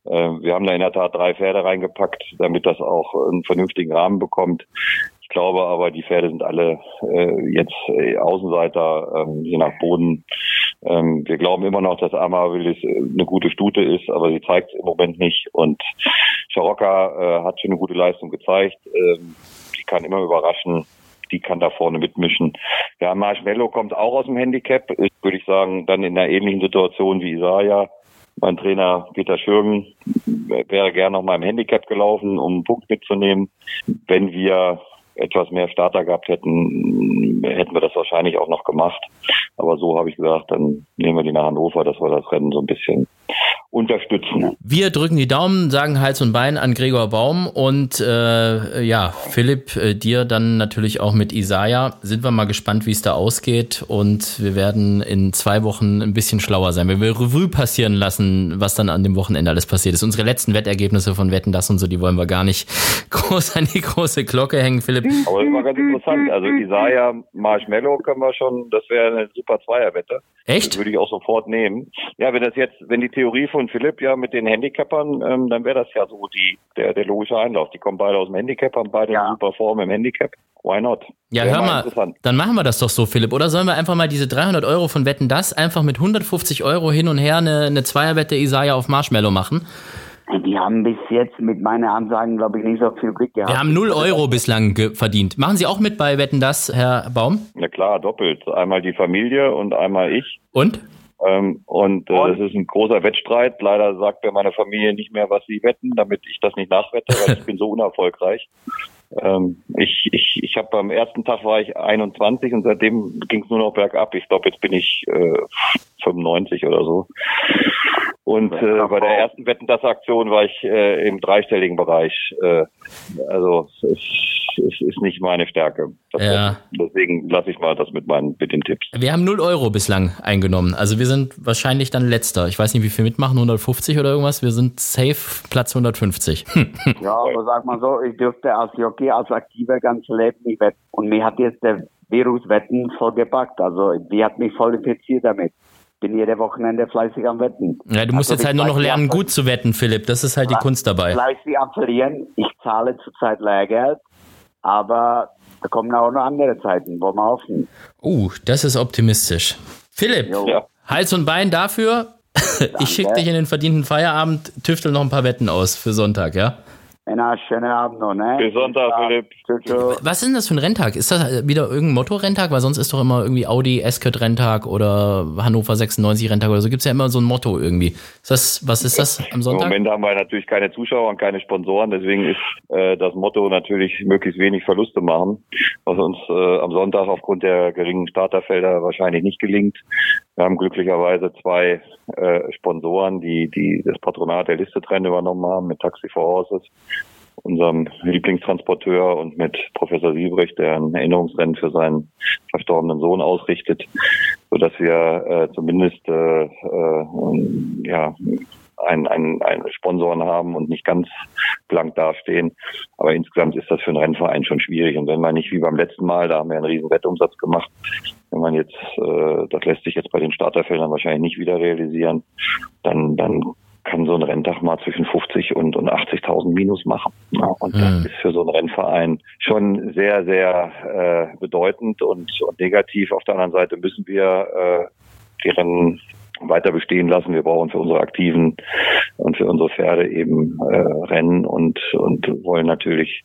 Äh, wir haben da in der Tat drei Pferde reingepackt, damit das auch einen vernünftigen Rahmen bekommt. Ich glaube aber, die Pferde sind alle äh, jetzt äh, Außenseiter, ähm, je nach Boden. Ähm, wir glauben immer noch, dass Amarillis äh, eine gute Stute ist, aber sie zeigt es im Moment nicht. Und Scharocca äh, hat schon eine gute Leistung gezeigt. Ähm, die kann immer überraschen die kann da vorne mitmischen. Ja, Marshmallow kommt auch aus dem Handicap, ist, würde ich sagen, dann in einer ähnlichen Situation wie Isaiah. Mein Trainer Peter Schürgen wäre gerne noch mal im Handicap gelaufen, um einen Punkt mitzunehmen. Wenn wir etwas mehr Starter gehabt hätten, hätten wir das wahrscheinlich auch noch gemacht. Aber so habe ich gesagt, dann nehmen wir die nach Hannover, dass wir das Rennen so ein bisschen unterstützen. Wir drücken die Daumen, sagen Hals und Bein an Gregor Baum und äh, ja, Philipp, äh, dir dann natürlich auch mit Isaiah. Sind wir mal gespannt, wie es da ausgeht und wir werden in zwei Wochen ein bisschen schlauer sein. Wir will Revue passieren lassen, was dann an dem Wochenende alles passiert ist. Unsere letzten Wettergebnisse von Wetten, das und so, die wollen wir gar nicht groß an die große Glocke hängen, Philipp. Aber das war ganz interessant. Also Isaiah Marshmallow können wir schon, das wäre eine super Zweierwette. Echt? Das würde ich auch sofort nehmen. Ja, wenn das jetzt, wenn die Theorie von Philipp ja mit den Handicappern, ähm, dann wäre das ja so die, der, der logische Einlauf. Die kommen beide aus dem Handicap, haben beide ja. eine super Form im Handicap. Why not? Ja, hör mal, dann machen wir das doch so, Philipp. Oder sollen wir einfach mal diese 300 Euro von Wetten das einfach mit 150 Euro hin und her eine, eine Zweierwette Isaiah auf Marshmallow machen? Die haben bis jetzt mit meinen Ansagen, glaube ich, nicht so viel Glück gehabt. Wir haben 0 Euro bislang verdient. Machen Sie auch mit bei Wetten das, Herr Baum? Na klar, doppelt. Einmal die Familie und einmal ich. Und? Ähm, und, äh, und? das ist ein großer Wettstreit. Leider sagt mir meine Familie nicht mehr, was sie wetten, damit ich das nicht nachwette, weil ich bin so unerfolgreich. Ähm, ich ich, ich habe am ersten Tag war ich 21 und seitdem ging es nur noch bergab. Ich glaube, jetzt bin ich äh, 95 oder so. Und äh, bei der ersten Wetten das Aktion war ich äh, im dreistelligen Bereich. Äh, also es, es ist nicht meine Stärke. Ja. Deswegen lasse ich mal das mit meinen mit den Tipps. Wir haben 0 Euro bislang eingenommen. Also wir sind wahrscheinlich dann letzter. Ich weiß nicht, wie viel mitmachen, 150 oder irgendwas. Wir sind safe Platz 150. ja, aber sag mal so, ich dürfte als Jockey, als Aktiver ganz Leben nicht wetten. Und mir hat jetzt der Virus Wetten vollgepackt. Also die hat mich voll infiziert damit bin jede Wochenende fleißig am Wetten. Ja, du musst also jetzt halt nur noch lernen, gut zu wetten, Philipp. Das ist halt die Kunst dabei. Fleißig am Verlieren. Ich zahle zurzeit Lehrgeld. Aber da kommen auch noch andere Zeiten, wo wir hoffen. Uh, das ist optimistisch. Philipp, ja. Hals und Bein dafür. ich schicke dich in den verdienten Feierabend, tüftel noch ein paar Wetten aus für Sonntag, ja? Männer, schönen Abend noch, ne? Bis Sonntag, Philipp. Was ist denn das für ein Renntag? Ist das wieder irgendein Motto-Renntag? Weil sonst ist doch immer irgendwie Audi Escort-Renntag oder Hannover 96 Renntag oder so. Gibt es ja immer so ein Motto irgendwie. Ist das, was ist das am Sonntag? Im Moment haben wir natürlich keine Zuschauer und keine Sponsoren. Deswegen ist äh, das Motto natürlich möglichst wenig Verluste machen, was uns äh, am Sonntag aufgrund der geringen Starterfelder wahrscheinlich nicht gelingt. Wir haben glücklicherweise zwei äh, Sponsoren, die, die das Patronat der Listetrend übernommen haben mit Taxi for Horses, unserem Lieblingstransporteur und mit Professor Siebrecht, der ein Erinnerungsrennen für seinen verstorbenen Sohn ausrichtet, so dass wir äh, zumindest äh, äh, ja einen, einen, einen Sponsoren haben und nicht ganz blank dastehen. Aber insgesamt ist das für einen Rennverein schon schwierig. Und wenn man nicht wie beim letzten Mal, da haben wir einen riesen Wettumsatz gemacht, wenn man jetzt, äh, das lässt sich jetzt bei den Starterfeldern wahrscheinlich nicht wieder realisieren, dann, dann kann so ein Renntag mal zwischen 50 und, und 80.000 Minus machen. Und das ist für so einen Rennverein schon sehr, sehr äh, bedeutend und, und negativ. Auf der anderen Seite müssen wir äh, die Rennen weiter bestehen lassen. Wir brauchen für unsere Aktiven und für unsere Pferde eben äh, Rennen und, und wollen natürlich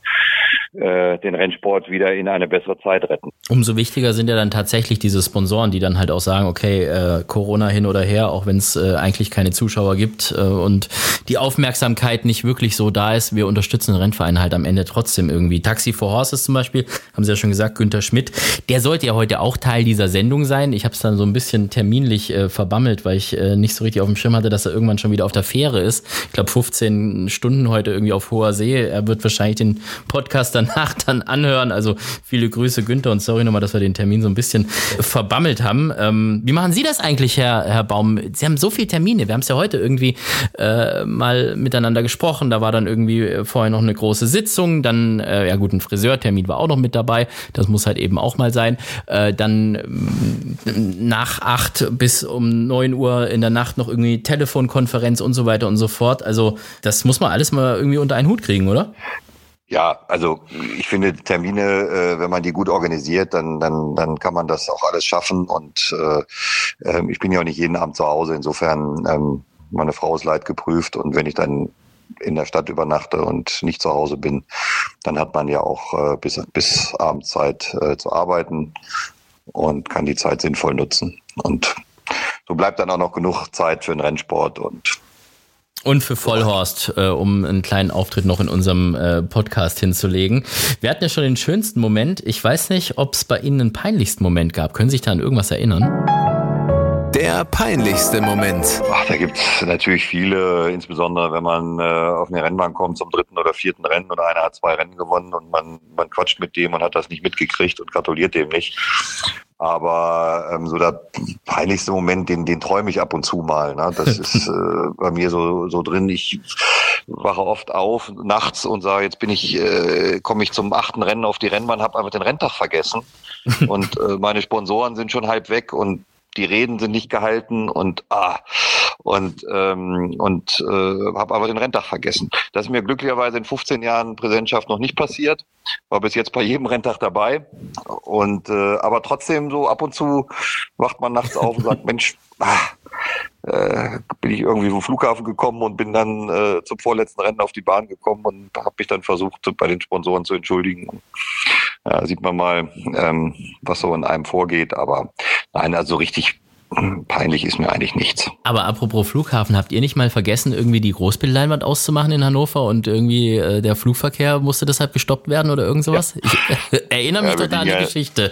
äh, den Rennsport wieder in eine bessere Zeit retten. Umso wichtiger sind ja dann tatsächlich diese Sponsoren, die dann halt auch sagen, okay, äh, Corona hin oder her, auch wenn es äh, eigentlich keine Zuschauer gibt äh, und die Aufmerksamkeit nicht wirklich so da ist, wir unterstützen den Rennverein halt am Ende trotzdem irgendwie. Taxi for Horses zum Beispiel, haben Sie ja schon gesagt, Günther Schmidt, der sollte ja heute auch Teil dieser Sendung sein. Ich habe es dann so ein bisschen terminlich äh, verbammelt, weil ich äh, nicht so richtig auf dem Schirm hatte, dass er irgendwann schon wieder auf der Fähre ist. Ich glaube 15 Stunden heute irgendwie auf hoher See. Er wird wahrscheinlich den Podcast danach dann anhören. Also viele Grüße Günther und sorry nochmal, dass wir den Termin so ein bisschen verbammelt haben. Ähm, wie machen Sie das eigentlich, Herr, Herr Baum? Sie haben so viele Termine. Wir haben es ja heute irgendwie äh, mal miteinander gesprochen. Da war dann irgendwie äh, vorher noch eine große Sitzung. Dann, äh, ja gut, ein Friseurtermin war auch noch mit dabei. Das muss halt eben auch mal sein. Äh, dann ähm, nach acht bis um neun Uhr in der Nacht noch irgendwie Telefonkonferenz und so weiter und so fort. Also das muss man alles mal irgendwie unter einen Hut kriegen, oder? Ja, also ich finde Termine, äh, wenn man die gut organisiert, dann, dann, dann kann man das auch alles schaffen. Und äh, äh, ich bin ja auch nicht jeden Abend zu Hause. Insofern, ähm, meine Frau ist leid geprüft und wenn ich dann in der Stadt übernachte und nicht zu Hause bin, dann hat man ja auch äh, bis, bis abends Zeit äh, zu arbeiten und kann die Zeit sinnvoll nutzen. Und so bleibt dann auch noch genug Zeit für den Rennsport und und für Vollhorst, äh, um einen kleinen Auftritt noch in unserem äh, Podcast hinzulegen. Wir hatten ja schon den schönsten Moment. Ich weiß nicht, ob es bei Ihnen einen peinlichsten Moment gab. Können Sie sich da an irgendwas erinnern? Der peinlichste Moment. Ach, da gibt's natürlich viele, insbesondere wenn man äh, auf eine Rennbahn kommt zum dritten oder vierten Rennen und einer hat zwei Rennen gewonnen und man, man quatscht mit dem und hat das nicht mitgekriegt und gratuliert dem nicht. Aber ähm, so der peinlichste Moment, den, den träume ich ab und zu mal. Ne? Das ist äh, bei mir so, so drin. Ich wache oft auf nachts und sage, jetzt bin ich, äh, komme ich zum achten Rennen auf die Rennbahn, habe einfach den Renntag vergessen. Und äh, meine Sponsoren sind schon halb weg und die Reden sind nicht gehalten und ah und ähm, und äh, habe aber den Renntag vergessen. Das ist mir glücklicherweise in 15 Jahren Präsidentschaft noch nicht passiert. War bis jetzt bei jedem Renntag dabei und äh, aber trotzdem so ab und zu wacht man nachts auf und sagt Mensch, ah, äh, bin ich irgendwie vom Flughafen gekommen und bin dann äh, zum vorletzten Rennen auf die Bahn gekommen und habe mich dann versucht, bei den Sponsoren zu entschuldigen. Ja, sieht man mal, ähm, was so in einem vorgeht. Aber nein, also richtig peinlich ist mir eigentlich nichts. Aber apropos Flughafen, habt ihr nicht mal vergessen, irgendwie die Großbildleinwand auszumachen in Hannover und irgendwie äh, der Flugverkehr musste deshalb gestoppt werden oder irgend sowas? Ja. Ich äh, erinnere mich ja, total an die Geschichte.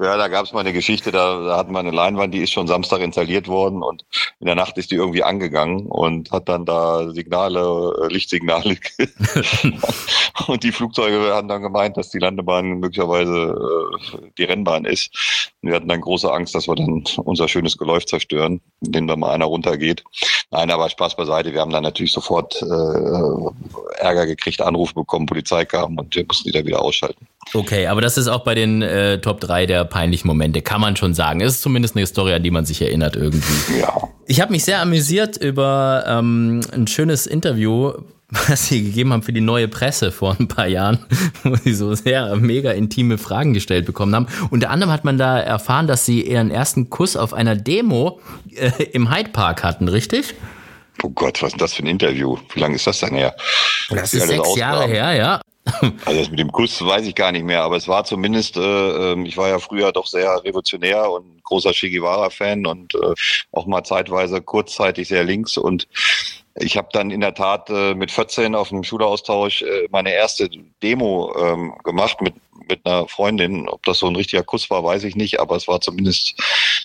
Ja, da gab es mal eine Geschichte, da, da hatten wir eine Leinwand, die ist schon Samstag installiert worden und in der Nacht ist die irgendwie angegangen und hat dann da Signale, äh, Lichtsignale. und die Flugzeuge haben dann gemeint, dass die Landebahn möglicherweise äh, die Rennbahn ist. Wir hatten dann große Angst, dass wir dann unser schönes Geläuf zerstören, indem da mal einer runtergeht. Nein, aber Spaß beiseite. Wir haben dann natürlich sofort äh, Ärger gekriegt, Anrufe bekommen, Polizei kam und wir mussten die da wieder ausschalten. Okay, aber das ist auch bei den äh, Top 3 der peinlichen Momente, kann man schon sagen. Es ist zumindest eine Story, an die man sich erinnert irgendwie. Ja. Ich habe mich sehr amüsiert über ähm, ein schönes Interview, was sie gegeben haben für die neue Presse vor ein paar Jahren, wo sie so sehr mega intime Fragen gestellt bekommen haben. Unter anderem hat man da erfahren, dass sie ihren ersten Kuss auf einer Demo äh, im Hyde Park hatten, richtig? Oh Gott, was ist das für ein Interview? Wie lange ist das denn her? Das ist sechs Jahre her, ja. Also das mit dem Kuss weiß ich gar nicht mehr, aber es war zumindest, äh, ähm, ich war ja früher doch sehr revolutionär und großer Che Guevara-Fan und äh, auch mal zeitweise kurzzeitig sehr links und ich habe dann in der Tat äh, mit 14 auf dem Schulaustausch äh, meine erste Demo ähm, gemacht mit mit einer Freundin. Ob das so ein richtiger Kuss war, weiß ich nicht, aber es war zumindest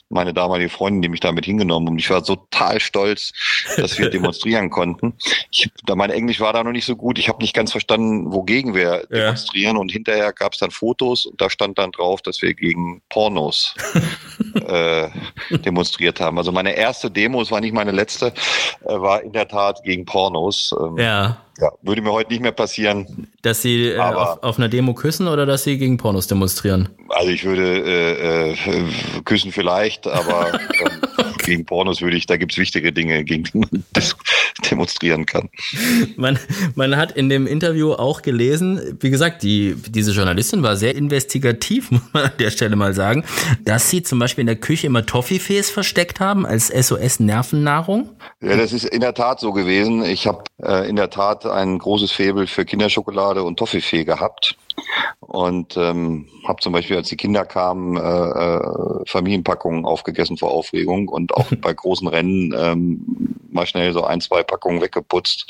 meine damalige Freundin, die mich damit hingenommen und ich war total stolz, dass wir demonstrieren konnten. Ich, da mein Englisch war da noch nicht so gut. Ich habe nicht ganz verstanden, wogegen wir ja. demonstrieren und hinterher gab es dann Fotos und da stand dann drauf, dass wir gegen Pornos äh, demonstriert haben. Also meine erste Demo, es war nicht meine letzte, äh, war in der Tat gegen Pornos. Ähm, ja ja, würde mir heute nicht mehr passieren. Dass Sie äh, auf, auf, einer Demo küssen oder dass Sie gegen Pornos demonstrieren? Also ich würde äh, äh, küssen vielleicht, aber ähm, gegen Pornos würde ich, da gibt es wichtige Dinge, gegen die man demonstrieren kann. Man, man hat in dem Interview auch gelesen, wie gesagt, die, diese Journalistin war sehr investigativ, muss man an der Stelle mal sagen, dass sie zum Beispiel in der Küche immer Toffifees versteckt haben als SOS-Nervennahrung. Ja, das ist in der Tat so gewesen. Ich habe äh, in der Tat ein großes Faible für Kinderschokolade und Toffifee gehabt und ähm, habe zum Beispiel, als die Kinder kamen, äh, äh, Familienpackungen aufgegessen vor Aufregung und auch bei großen Rennen ähm, mal schnell so ein, zwei Packungen weggeputzt.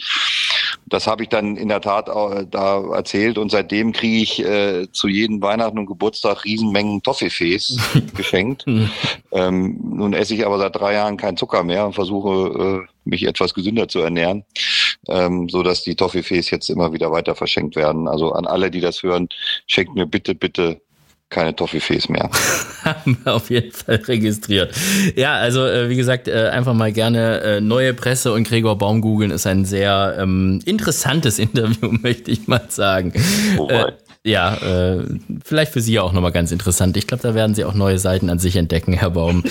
Das habe ich dann in der Tat auch, da erzählt und seitdem kriege ich äh, zu jedem Weihnachten und Geburtstag Riesenmengen Toffifees geschenkt. ähm, nun esse ich aber seit drei Jahren kein Zucker mehr und versuche äh, mich etwas gesünder zu ernähren, ähm, so dass die Toffifees jetzt immer wieder weiter verschenkt werden. Also an alle, die das hören, schenkt mir bitte, bitte keine Toffifees mehr. Haben wir auf jeden Fall registriert. Ja, also äh, wie gesagt, äh, einfach mal gerne äh, neue Presse und Gregor Baum googeln ist ein sehr ähm, interessantes Interview, möchte ich mal sagen. Wobei. Ja, äh, vielleicht für Sie auch nochmal ganz interessant. Ich glaube, da werden Sie auch neue Seiten an sich entdecken, Herr Baum.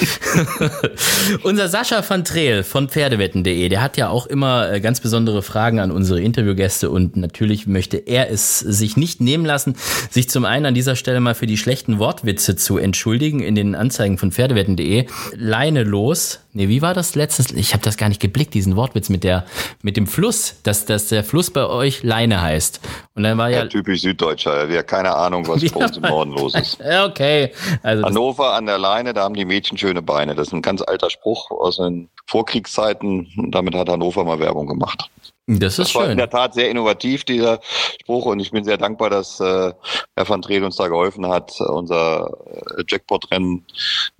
Unser Sascha van Treel von Pferdewetten.de, der hat ja auch immer äh, ganz besondere Fragen an unsere Interviewgäste und natürlich möchte er es sich nicht nehmen lassen, sich zum einen an dieser Stelle mal für die schlechten Wortwitze zu entschuldigen in den Anzeigen von Pferdewetten.de. Leine los. Nee, wie war das letztens? Ich habe das gar nicht geblickt, diesen Wortwitz mit der mit dem Fluss, dass, dass der Fluss bei euch Leine heißt. Und dann war ja, Ja, typisch Süddeutscher. Wir haben keine Ahnung, was bei uns im Norden los ist. Ja, okay. Also Hannover an der Leine, da haben die Mädchen schöne Beine. Das ist ein ganz alter Spruch aus den Vorkriegszeiten. Damit hat Hannover mal Werbung gemacht. Das ist Das war in schön. der Tat sehr innovativ, dieser Spruch. Und ich bin sehr dankbar, dass äh, Herr van Treel uns da geholfen hat, unser äh, Jackpot-Rennen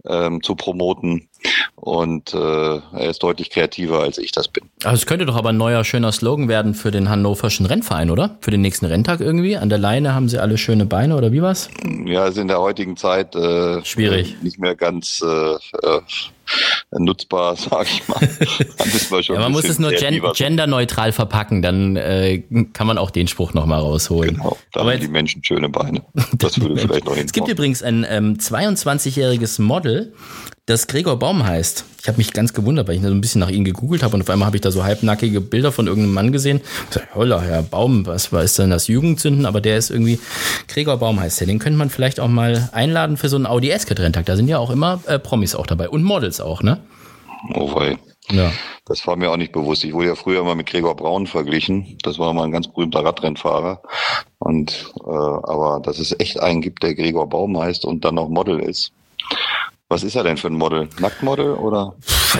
ähm, zu promoten. Und äh, er ist deutlich kreativer, als ich das bin. Also es könnte doch aber ein neuer schöner Slogan werden für den hannoverschen Rennverein, oder? Für den nächsten Renntag irgendwie. An der Leine haben sie alle schöne Beine oder wie was? Ja, ist in der heutigen Zeit äh, Schwierig. nicht mehr ganz äh, äh, nutzbar, sag ich mal. Ja, man muss es nur gen genderneutral verpacken, dann äh, kann man auch den Spruch nochmal rausholen. Genau, da Aber haben die Menschen schöne Beine. Das würde vielleicht noch es gibt hinkommen. übrigens ein ähm, 22-jähriges Model, das Gregor Baum heißt. Ich habe mich ganz gewundert, weil ich so ein bisschen nach ihm gegoogelt habe und auf einmal habe ich da so halbnackige Bilder von irgendeinem Mann gesehen. Ich sag, Holla, Herr Baum, was war ist denn das Jugendzünden? Aber der ist irgendwie, Gregor Baum heißt der. Den könnte man vielleicht auch mal einladen für so einen Audi S-Renntag. Da sind ja auch immer äh, Promis auch dabei und Models auch, ne? Oh wei. Ja. Das war mir auch nicht bewusst. Ich wurde ja früher immer mit Gregor Braun verglichen. Das war mal ein ganz berühmter Radrennfahrer. Und äh, aber dass es echt einen gibt, der Gregor Baum heißt und dann noch Model ist. Was ist er denn für ein Model? Nacktmodel oder?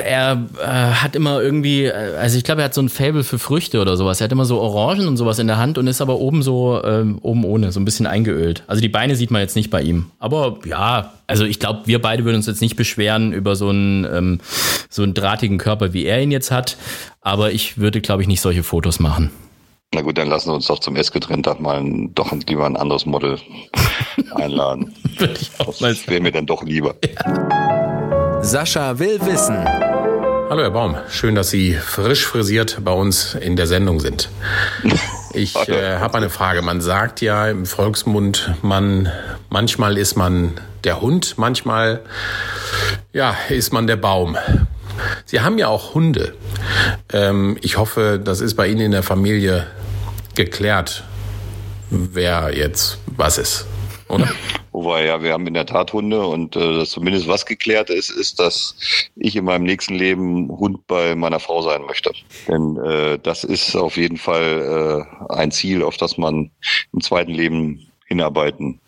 Er äh, hat immer irgendwie, äh, also ich glaube, er hat so ein Fable für Früchte oder sowas. Er hat immer so Orangen und sowas in der Hand und ist aber oben so, ähm, oben ohne, so ein bisschen eingeölt. Also die Beine sieht man jetzt nicht bei ihm. Aber ja, also ich glaube, wir beide würden uns jetzt nicht beschweren über so einen, ähm, so einen drahtigen Körper, wie er ihn jetzt hat. Aber ich würde, glaube ich, nicht solche Fotos machen. Na gut, dann lassen wir uns doch zum Essgetrenntag mal ein, doch lieber ein anderes Model einladen. Würde ich auch mal Das wäre mir dann doch lieber. Sascha will wissen. Hallo Herr Baum, schön, dass Sie frisch frisiert bei uns in der Sendung sind. Ich äh, habe eine Frage. Man sagt ja im Volksmund, man manchmal ist man der Hund, manchmal ja ist man der Baum. Sie haben ja auch Hunde. Ähm, ich hoffe, das ist bei Ihnen in der Familie geklärt, wer jetzt was ist, oder? Wobei, ja, wir haben in der Tat Hunde und äh, zumindest was geklärt ist, ist, dass ich in meinem nächsten Leben Hund bei meiner Frau sein möchte. Denn äh, das ist auf jeden Fall äh, ein Ziel, auf das man im zweiten Leben hinarbeiten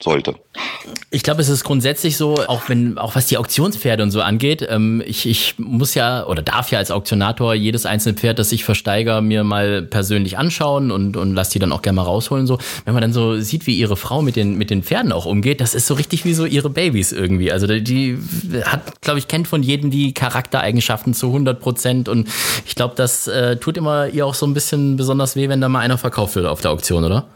sollte. Ich glaube, es ist grundsätzlich so, auch wenn, auch was die Auktionspferde und so angeht, ähm, ich, ich muss ja oder darf ja als Auktionator jedes einzelne Pferd, das ich versteigere, mir mal persönlich anschauen und, und lass die dann auch gerne mal rausholen. So, wenn man dann so sieht, wie ihre Frau mit den, mit den Pferden auch umgeht, das ist so richtig wie so ihre Babys irgendwie. Also die, hat, glaube ich, kennt von jedem die Charaktereigenschaften zu 100 Prozent und ich glaube, das äh, tut immer ihr auch so ein bisschen besonders weh, wenn da mal einer verkauft wird auf der Auktion, oder?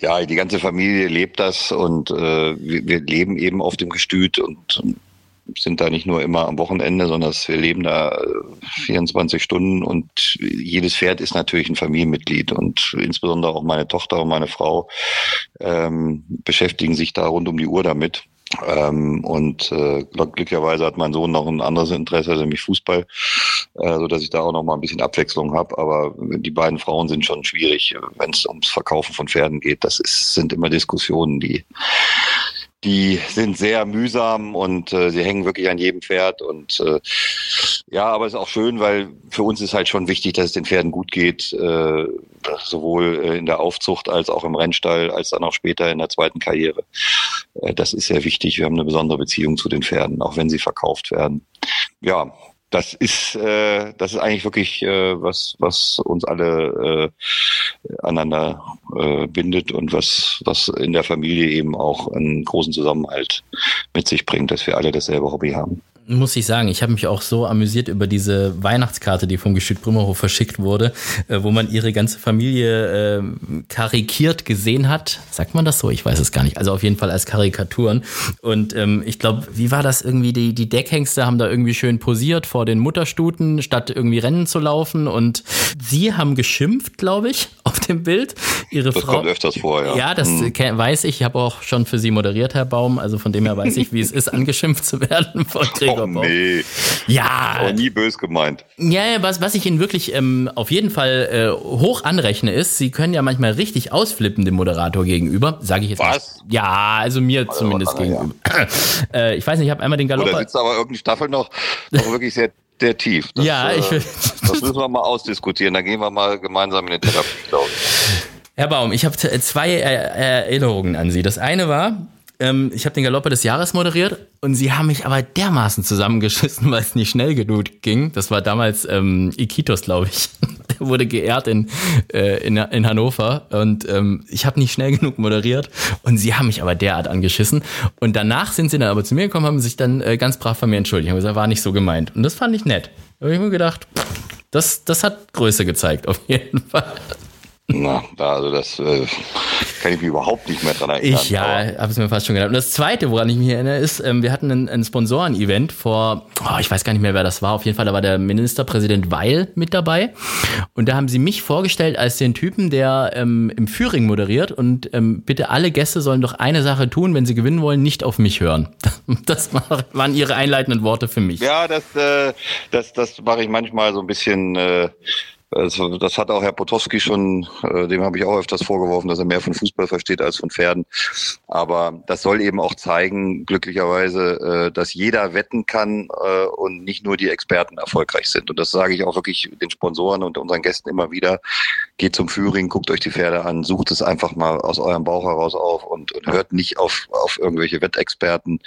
Ja, die ganze Familie lebt das und äh, wir, wir leben eben auf dem Gestüt und sind da nicht nur immer am Wochenende, sondern wir leben da äh, 24 Stunden und jedes Pferd ist natürlich ein Familienmitglied und insbesondere auch meine Tochter und meine Frau ähm, beschäftigen sich da rund um die Uhr damit. Ähm, und äh, glücklicherweise hat mein Sohn noch ein anderes Interesse, nämlich Fußball, äh, so dass ich da auch noch mal ein bisschen Abwechslung habe. Aber die beiden Frauen sind schon schwierig, wenn es ums Verkaufen von Pferden geht. Das ist, sind immer Diskussionen, die die sind sehr mühsam und äh, sie hängen wirklich an jedem Pferd und äh, ja, aber es ist auch schön, weil für uns ist halt schon wichtig, dass es den Pferden gut geht, äh, sowohl äh, in der Aufzucht als auch im Rennstall, als dann auch später in der zweiten Karriere. Äh, das ist sehr wichtig. Wir haben eine besondere Beziehung zu den Pferden, auch wenn sie verkauft werden. Ja, das ist äh, das ist eigentlich wirklich äh, was was uns alle äh, aneinander äh, bindet und was was in der Familie eben auch einen großen Zusammenhalt mit sich bringt, dass wir alle dasselbe Hobby haben. Muss ich sagen, ich habe mich auch so amüsiert über diese Weihnachtskarte, die vom Gestüt Brümmerhof verschickt wurde, äh, wo man ihre ganze Familie äh, karikiert gesehen hat. Sagt man das so? Ich weiß es gar nicht. Also auf jeden Fall als Karikaturen. Und ähm, ich glaube, wie war das irgendwie? Die, die Deckhengste haben da irgendwie schön posiert vor den Mutterstuten, statt irgendwie Rennen zu laufen. Und sie haben geschimpft, glaube ich, auf dem Bild. Ihre das Frau, kommt öfters vor, ja. Ja, das Hm. weiß ich. Ich habe auch schon für Sie moderiert, Herr Baum. Also von dem her weiß ich, wie es ist, angeschimpft zu werden von Gregor Oh, Baum. nee, Ja, auch nie bös gemeint. Ja, ja, was, was ich Ihnen wirklich ähm, auf jeden Fall äh, hoch anrechne, ist, Sie können ja manchmal richtig ausflippen dem Moderator gegenüber. Sage ich jetzt Was? Mal. Ja, also mir zumindest ja. gegenüber. äh, ich weiß nicht, ich habe einmal den Oder Galopper. sitzt aber irgendeine Staffel noch, noch wirklich sehr, sehr tief. Das, Ja, ich äh, will- das müssen wir mal ausdiskutieren. Da gehen wir mal gemeinsam in die Therapie, glaube ich. Herr Baum, ich habe zwei Erinnerungen an Sie. Das eine war, ähm, ich habe den Galopper des Jahres moderiert und Sie haben mich aber dermaßen zusammengeschissen, weil es nicht schnell genug ging. Das war damals ähm, Iquitos, glaube ich. Der wurde geehrt in, äh, in, in Hannover und ähm, ich habe nicht schnell genug moderiert und Sie haben mich aber derart angeschissen. Und danach sind Sie dann aber zu mir gekommen, haben sich dann äh, ganz brav von mir entschuldigt. Haben gesagt, war nicht so gemeint. Und das fand ich nett. Da habe ich mir gedacht, das, das hat Größe gezeigt, auf jeden Fall. Na, da, also das äh, kann ich mich überhaupt nicht mehr dran erinnern. Ich, ja, habe es mir fast schon gedacht. Und das Zweite, woran ich mich erinnere, ist, ähm, wir hatten ein, ein Sponsoren-Event vor, oh, ich weiß gar nicht mehr, wer das war. Auf jeden Fall, da war der Ministerpräsident Weil mit dabei. Und da haben sie mich vorgestellt als den Typen, der ähm, im Führing moderiert. Und ähm, bitte alle Gäste sollen doch eine Sache tun, wenn sie gewinnen wollen, nicht auf mich hören. Das war- waren ihre einleitenden Worte für mich. Ja, das, äh, das, das mache ich manchmal so ein bisschen. Äh, also das hat auch Herr Potowski schon, äh, dem habe ich auch öfters vorgeworfen, dass er mehr von Fußball versteht als von Pferden. Aber das soll eben auch zeigen, glücklicherweise, äh, dass jeder wetten kann äh, und nicht nur die Experten erfolgreich sind. Und das sage ich auch wirklich den Sponsoren und unseren Gästen immer wieder. Geht zum Führing, guckt euch die Pferde an, sucht es einfach mal aus eurem Bauch heraus auf und, und hört nicht auf, auf irgendwelche Wettexperten,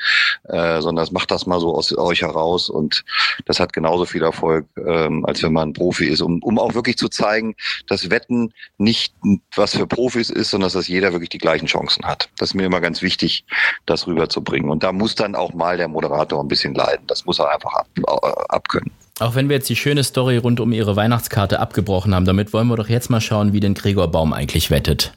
äh, sondern macht das mal so aus euch heraus und das hat genauso viel Erfolg, ähm, als wenn man ein Profi ist, um, um auch wirklich zu zeigen, dass Wetten nicht was für Profis ist, sondern dass das jeder wirklich die gleichen Chancen hat. Das ist mir immer ganz wichtig, das rüberzubringen. Und da muss dann auch mal der Moderator ein bisschen leiden. Das muss er einfach ab, äh, abkönnen. Auch wenn wir jetzt die schöne Story rund um ihre Weihnachtskarte abgebrochen haben, damit wollen wir doch jetzt mal schauen, wie denn Gregor Baum eigentlich wettet.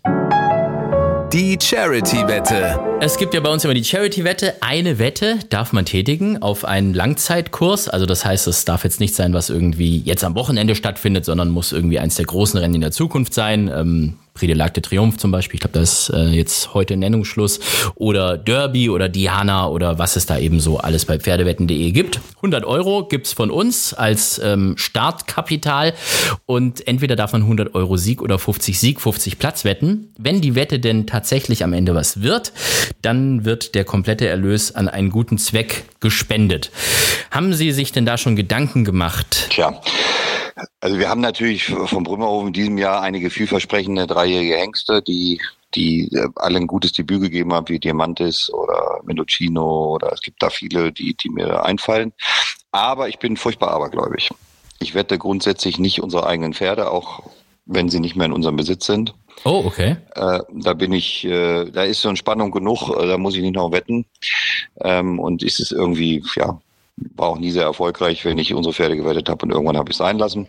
Die Charity-Wette. Es gibt ja bei uns immer die Charity-Wette. Eine Wette darf man tätigen auf einen Langzeitkurs. Also das heißt, es darf jetzt nicht sein, was irgendwie jetzt am Wochenende stattfindet, sondern muss irgendwie eins der großen Rennen in der Zukunft sein. Ähm, Prix de l'Arc de Triomphe zum Beispiel. Ich glaube, da ist äh, jetzt heute Nennungsschluss. Oder Derby oder Diana oder was es da eben so alles bei Pferdewetten.de gibt. 100 Euro gibt's von uns als ähm, Startkapital. Und entweder darf man 100 Euro Sieg oder 50 Sieg, 50 Platz wetten. Wenn die Wette denn tatsächlich am Ende was wird, dann wird der komplette Erlös an einen guten Zweck gespendet. Haben Sie sich denn da schon Gedanken gemacht? Tja. Also wir haben natürlich vom Brümmerhof in diesem Jahr einige vielversprechende dreijährige Hengste, die die äh, alle ein gutes Debüt gegeben haben, wie Diamantis oder Mendocino oder es gibt da viele, die, die mir einfallen. Aber ich bin furchtbar abergläubig. Ich wette grundsätzlich nicht unsere eigenen Pferde, auch wenn sie nicht mehr in unserem Besitz sind. Oh, okay. Äh, da bin ich, äh, da ist so eine Spannung genug, äh, da muss ich nicht noch wetten. Ähm, und ist es irgendwie, ja, war auch nie sehr erfolgreich, wenn ich unsere Pferde gewettet habe und irgendwann habe ich es sein lassen.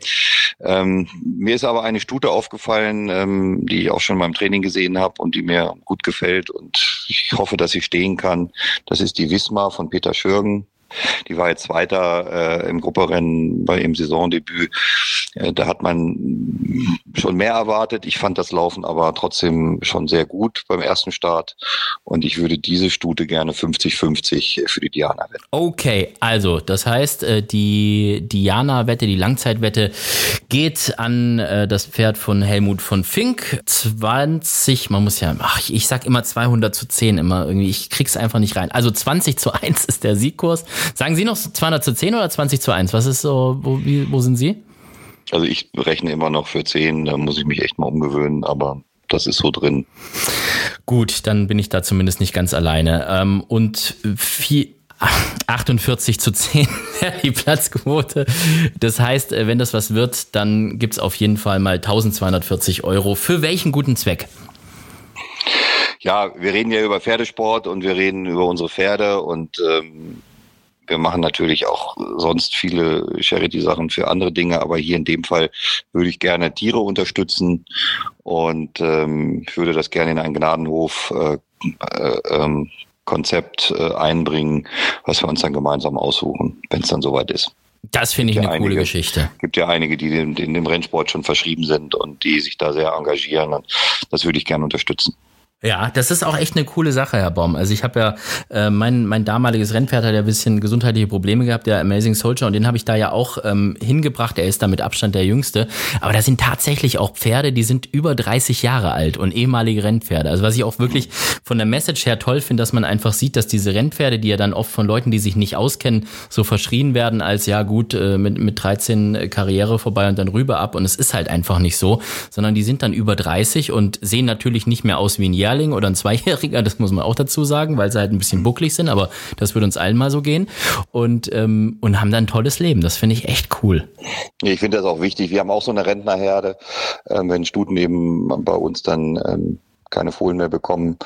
Ähm, mir ist aber eine Stute aufgefallen, ähm, die ich auch schon beim Training gesehen habe und die mir gut gefällt und ich hoffe, dass sie stehen kann. Das ist die Wismar von Peter Schürgen. Die war jetzt Zweiter äh, im Grupperennen bei ihrem Saisondebüt. Äh, da hat man schon mehr erwartet. Ich fand das Laufen aber trotzdem schon sehr gut beim ersten Start. Und ich würde diese Stute gerne 50-50 für die Diana wetten. Okay, also das heißt, äh, die Diana-Wette, die Langzeitwette geht an äh, das Pferd von Helmut von Fink. 20, man muss ja, ach, ich sag immer 200 zu 10 immer irgendwie, ich krieg's einfach nicht rein. Also 20 zu 1 ist der Siegkurs. Sagen Sie noch 200 zu 10 oder 20 zu 1? Was ist so, wo, wie, wo sind Sie? Also ich rechne immer noch für 10, da muss ich mich echt mal umgewöhnen, aber das ist so drin. Gut, dann bin ich da zumindest nicht ganz alleine. Ähm, und vier, 48 zu 10 wäre die Platzquote. Das heißt, äh, wenn das was wird, dann gibt's auf jeden Fall mal 1240 Euro. Für welchen guten Zweck? Ja, wir reden ja über Pferdesport und wir reden über unsere Pferde und ähm, wir machen natürlich auch sonst viele Charity-Sachen für andere Dinge, aber hier in dem Fall würde ich gerne Tiere unterstützen und ähm, ich würde das gerne in einen Gnadenhof äh, äh, ähm, Konzept äh, einbringen, was wir uns dann gemeinsam aussuchen, wenn es dann soweit ist. Das finde ich eine einige, coole Geschichte. Es gibt ja einige, die dem, dem Rennsport schon verschrieben sind und die sich da sehr engagieren. Und das würde ich gerne unterstützen. Ja, das ist auch echt eine coole Sache, Herr Baum. Also ich habe ja, äh, mein, mein damaliges Rennpferd hat ja ein bisschen gesundheitliche Probleme gehabt, der Amazing Soldier, und den habe ich da ja auch ähm, hingebracht. Er ist da mit Abstand der Jüngste. Aber da sind tatsächlich auch Pferde, die sind über 30 Jahre alt und ehemalige Rennpferde. Also was ich auch wirklich von der Message her toll finde, dass man einfach sieht, dass diese Rennpferde, die ja dann oft von Leuten, die sich nicht auskennen, so verschrien werden als, ja gut, äh, mit, mit 13 Karriere vorbei und dann rüber ab. Und es ist halt einfach nicht so, sondern die sind dann über 30 und sehen natürlich nicht mehr aus wie ein Jahr Lehrling oder ein Zweijähriger, das muss man auch dazu sagen, weil sie halt ein bisschen bucklig sind, aber das würde uns allen mal so gehen. Und, ähm, und haben dann ein tolles Leben. Das finde ich echt cool. Ich finde das auch wichtig. Wir haben auch so eine Rentnerherde, ähm, wenn Stuten eben bei uns dann ähm, keine Fohlen mehr bekommen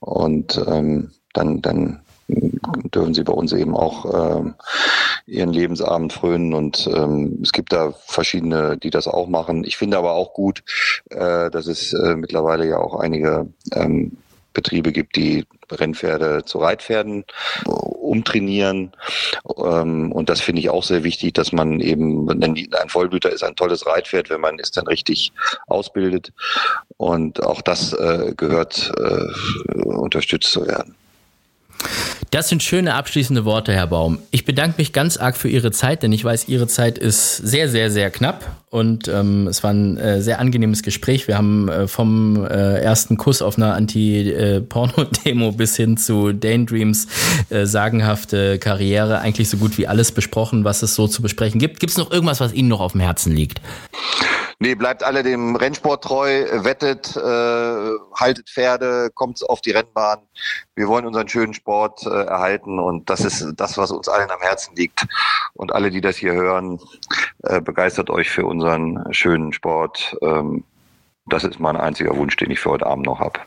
und ähm, dann, dann dürfen sie bei uns eben auch ähm, ihren Lebensabend frönen und ähm, es gibt da verschiedene, die das auch machen. Ich finde aber auch gut, äh, dass es äh, mittlerweile ja auch einige ähm, Betriebe gibt, die Rennpferde zu Reitpferden äh, umtrainieren. Ähm, und das finde ich auch sehr wichtig, dass man eben, ein Vollblüter ist ein tolles Reitpferd, wenn man es dann richtig ausbildet. Und auch das äh, gehört äh, unterstützt zu werden. Das sind schöne abschließende Worte, Herr Baum. Ich bedanke mich ganz arg für Ihre Zeit, denn ich weiß, Ihre Zeit ist sehr, sehr, sehr knapp und ähm, es war ein äh, sehr angenehmes Gespräch. Wir haben äh, vom äh, ersten Kuss auf einer Anti-Porno-Demo bis hin zu Daydreams äh, sagenhafte Karriere eigentlich so gut wie alles besprochen, was es so zu besprechen gibt. Gibt es noch irgendwas, was Ihnen noch auf dem Herzen liegt? Nee, bleibt alle dem Rennsport treu, wettet, äh, haltet Pferde, kommt auf die Rennbahn. Wir wollen unseren schönen Sport äh, erhalten und das ist das, was uns allen am Herzen liegt. Und alle, die das hier hören, äh, begeistert euch für unseren schönen Sport. Ähm, das ist mein einziger Wunsch, den ich für heute Abend noch habe.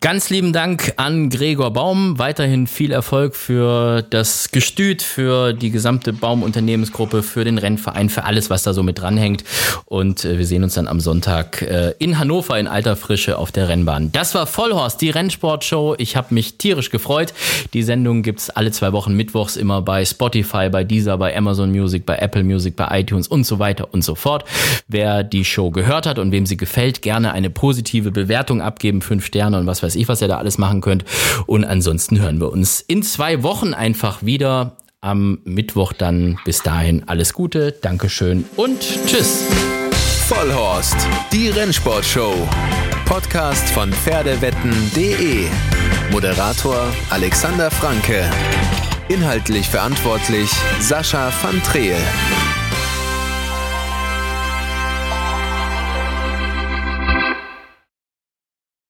Ganz lieben Dank an Gregor Baum. Weiterhin viel Erfolg für das Gestüt, für die gesamte Baum-Unternehmensgruppe, für den Rennverein, für alles, was da so mit dranhängt. Und äh, wir sehen uns dann am Sonntag äh, in Hannover in alter Frische auf der Rennbahn. Das war Vollhorst, die Rennsportshow. Ich habe mich tierisch gefreut. Die Sendung gibt's alle zwei Wochen mittwochs immer bei Spotify, bei Deezer, bei Amazon Music, bei Apple Music, bei iTunes und so weiter und so fort. Wer die Show gehört hat und wem sie gefällt, gerne eine positive Bewertung abgeben, fünf Sterne und was weiß ich, was ihr da alles machen könnt. Und ansonsten hören wir uns in zwei Wochen einfach wieder. Am Mittwoch dann. Bis dahin alles Gute, Dankeschön und Tschüss. Vollhorst, die Rennsportshow. Podcast von Pferdewetten.de. Moderator Alexander Franke. Inhaltlich verantwortlich Sascha van Treel.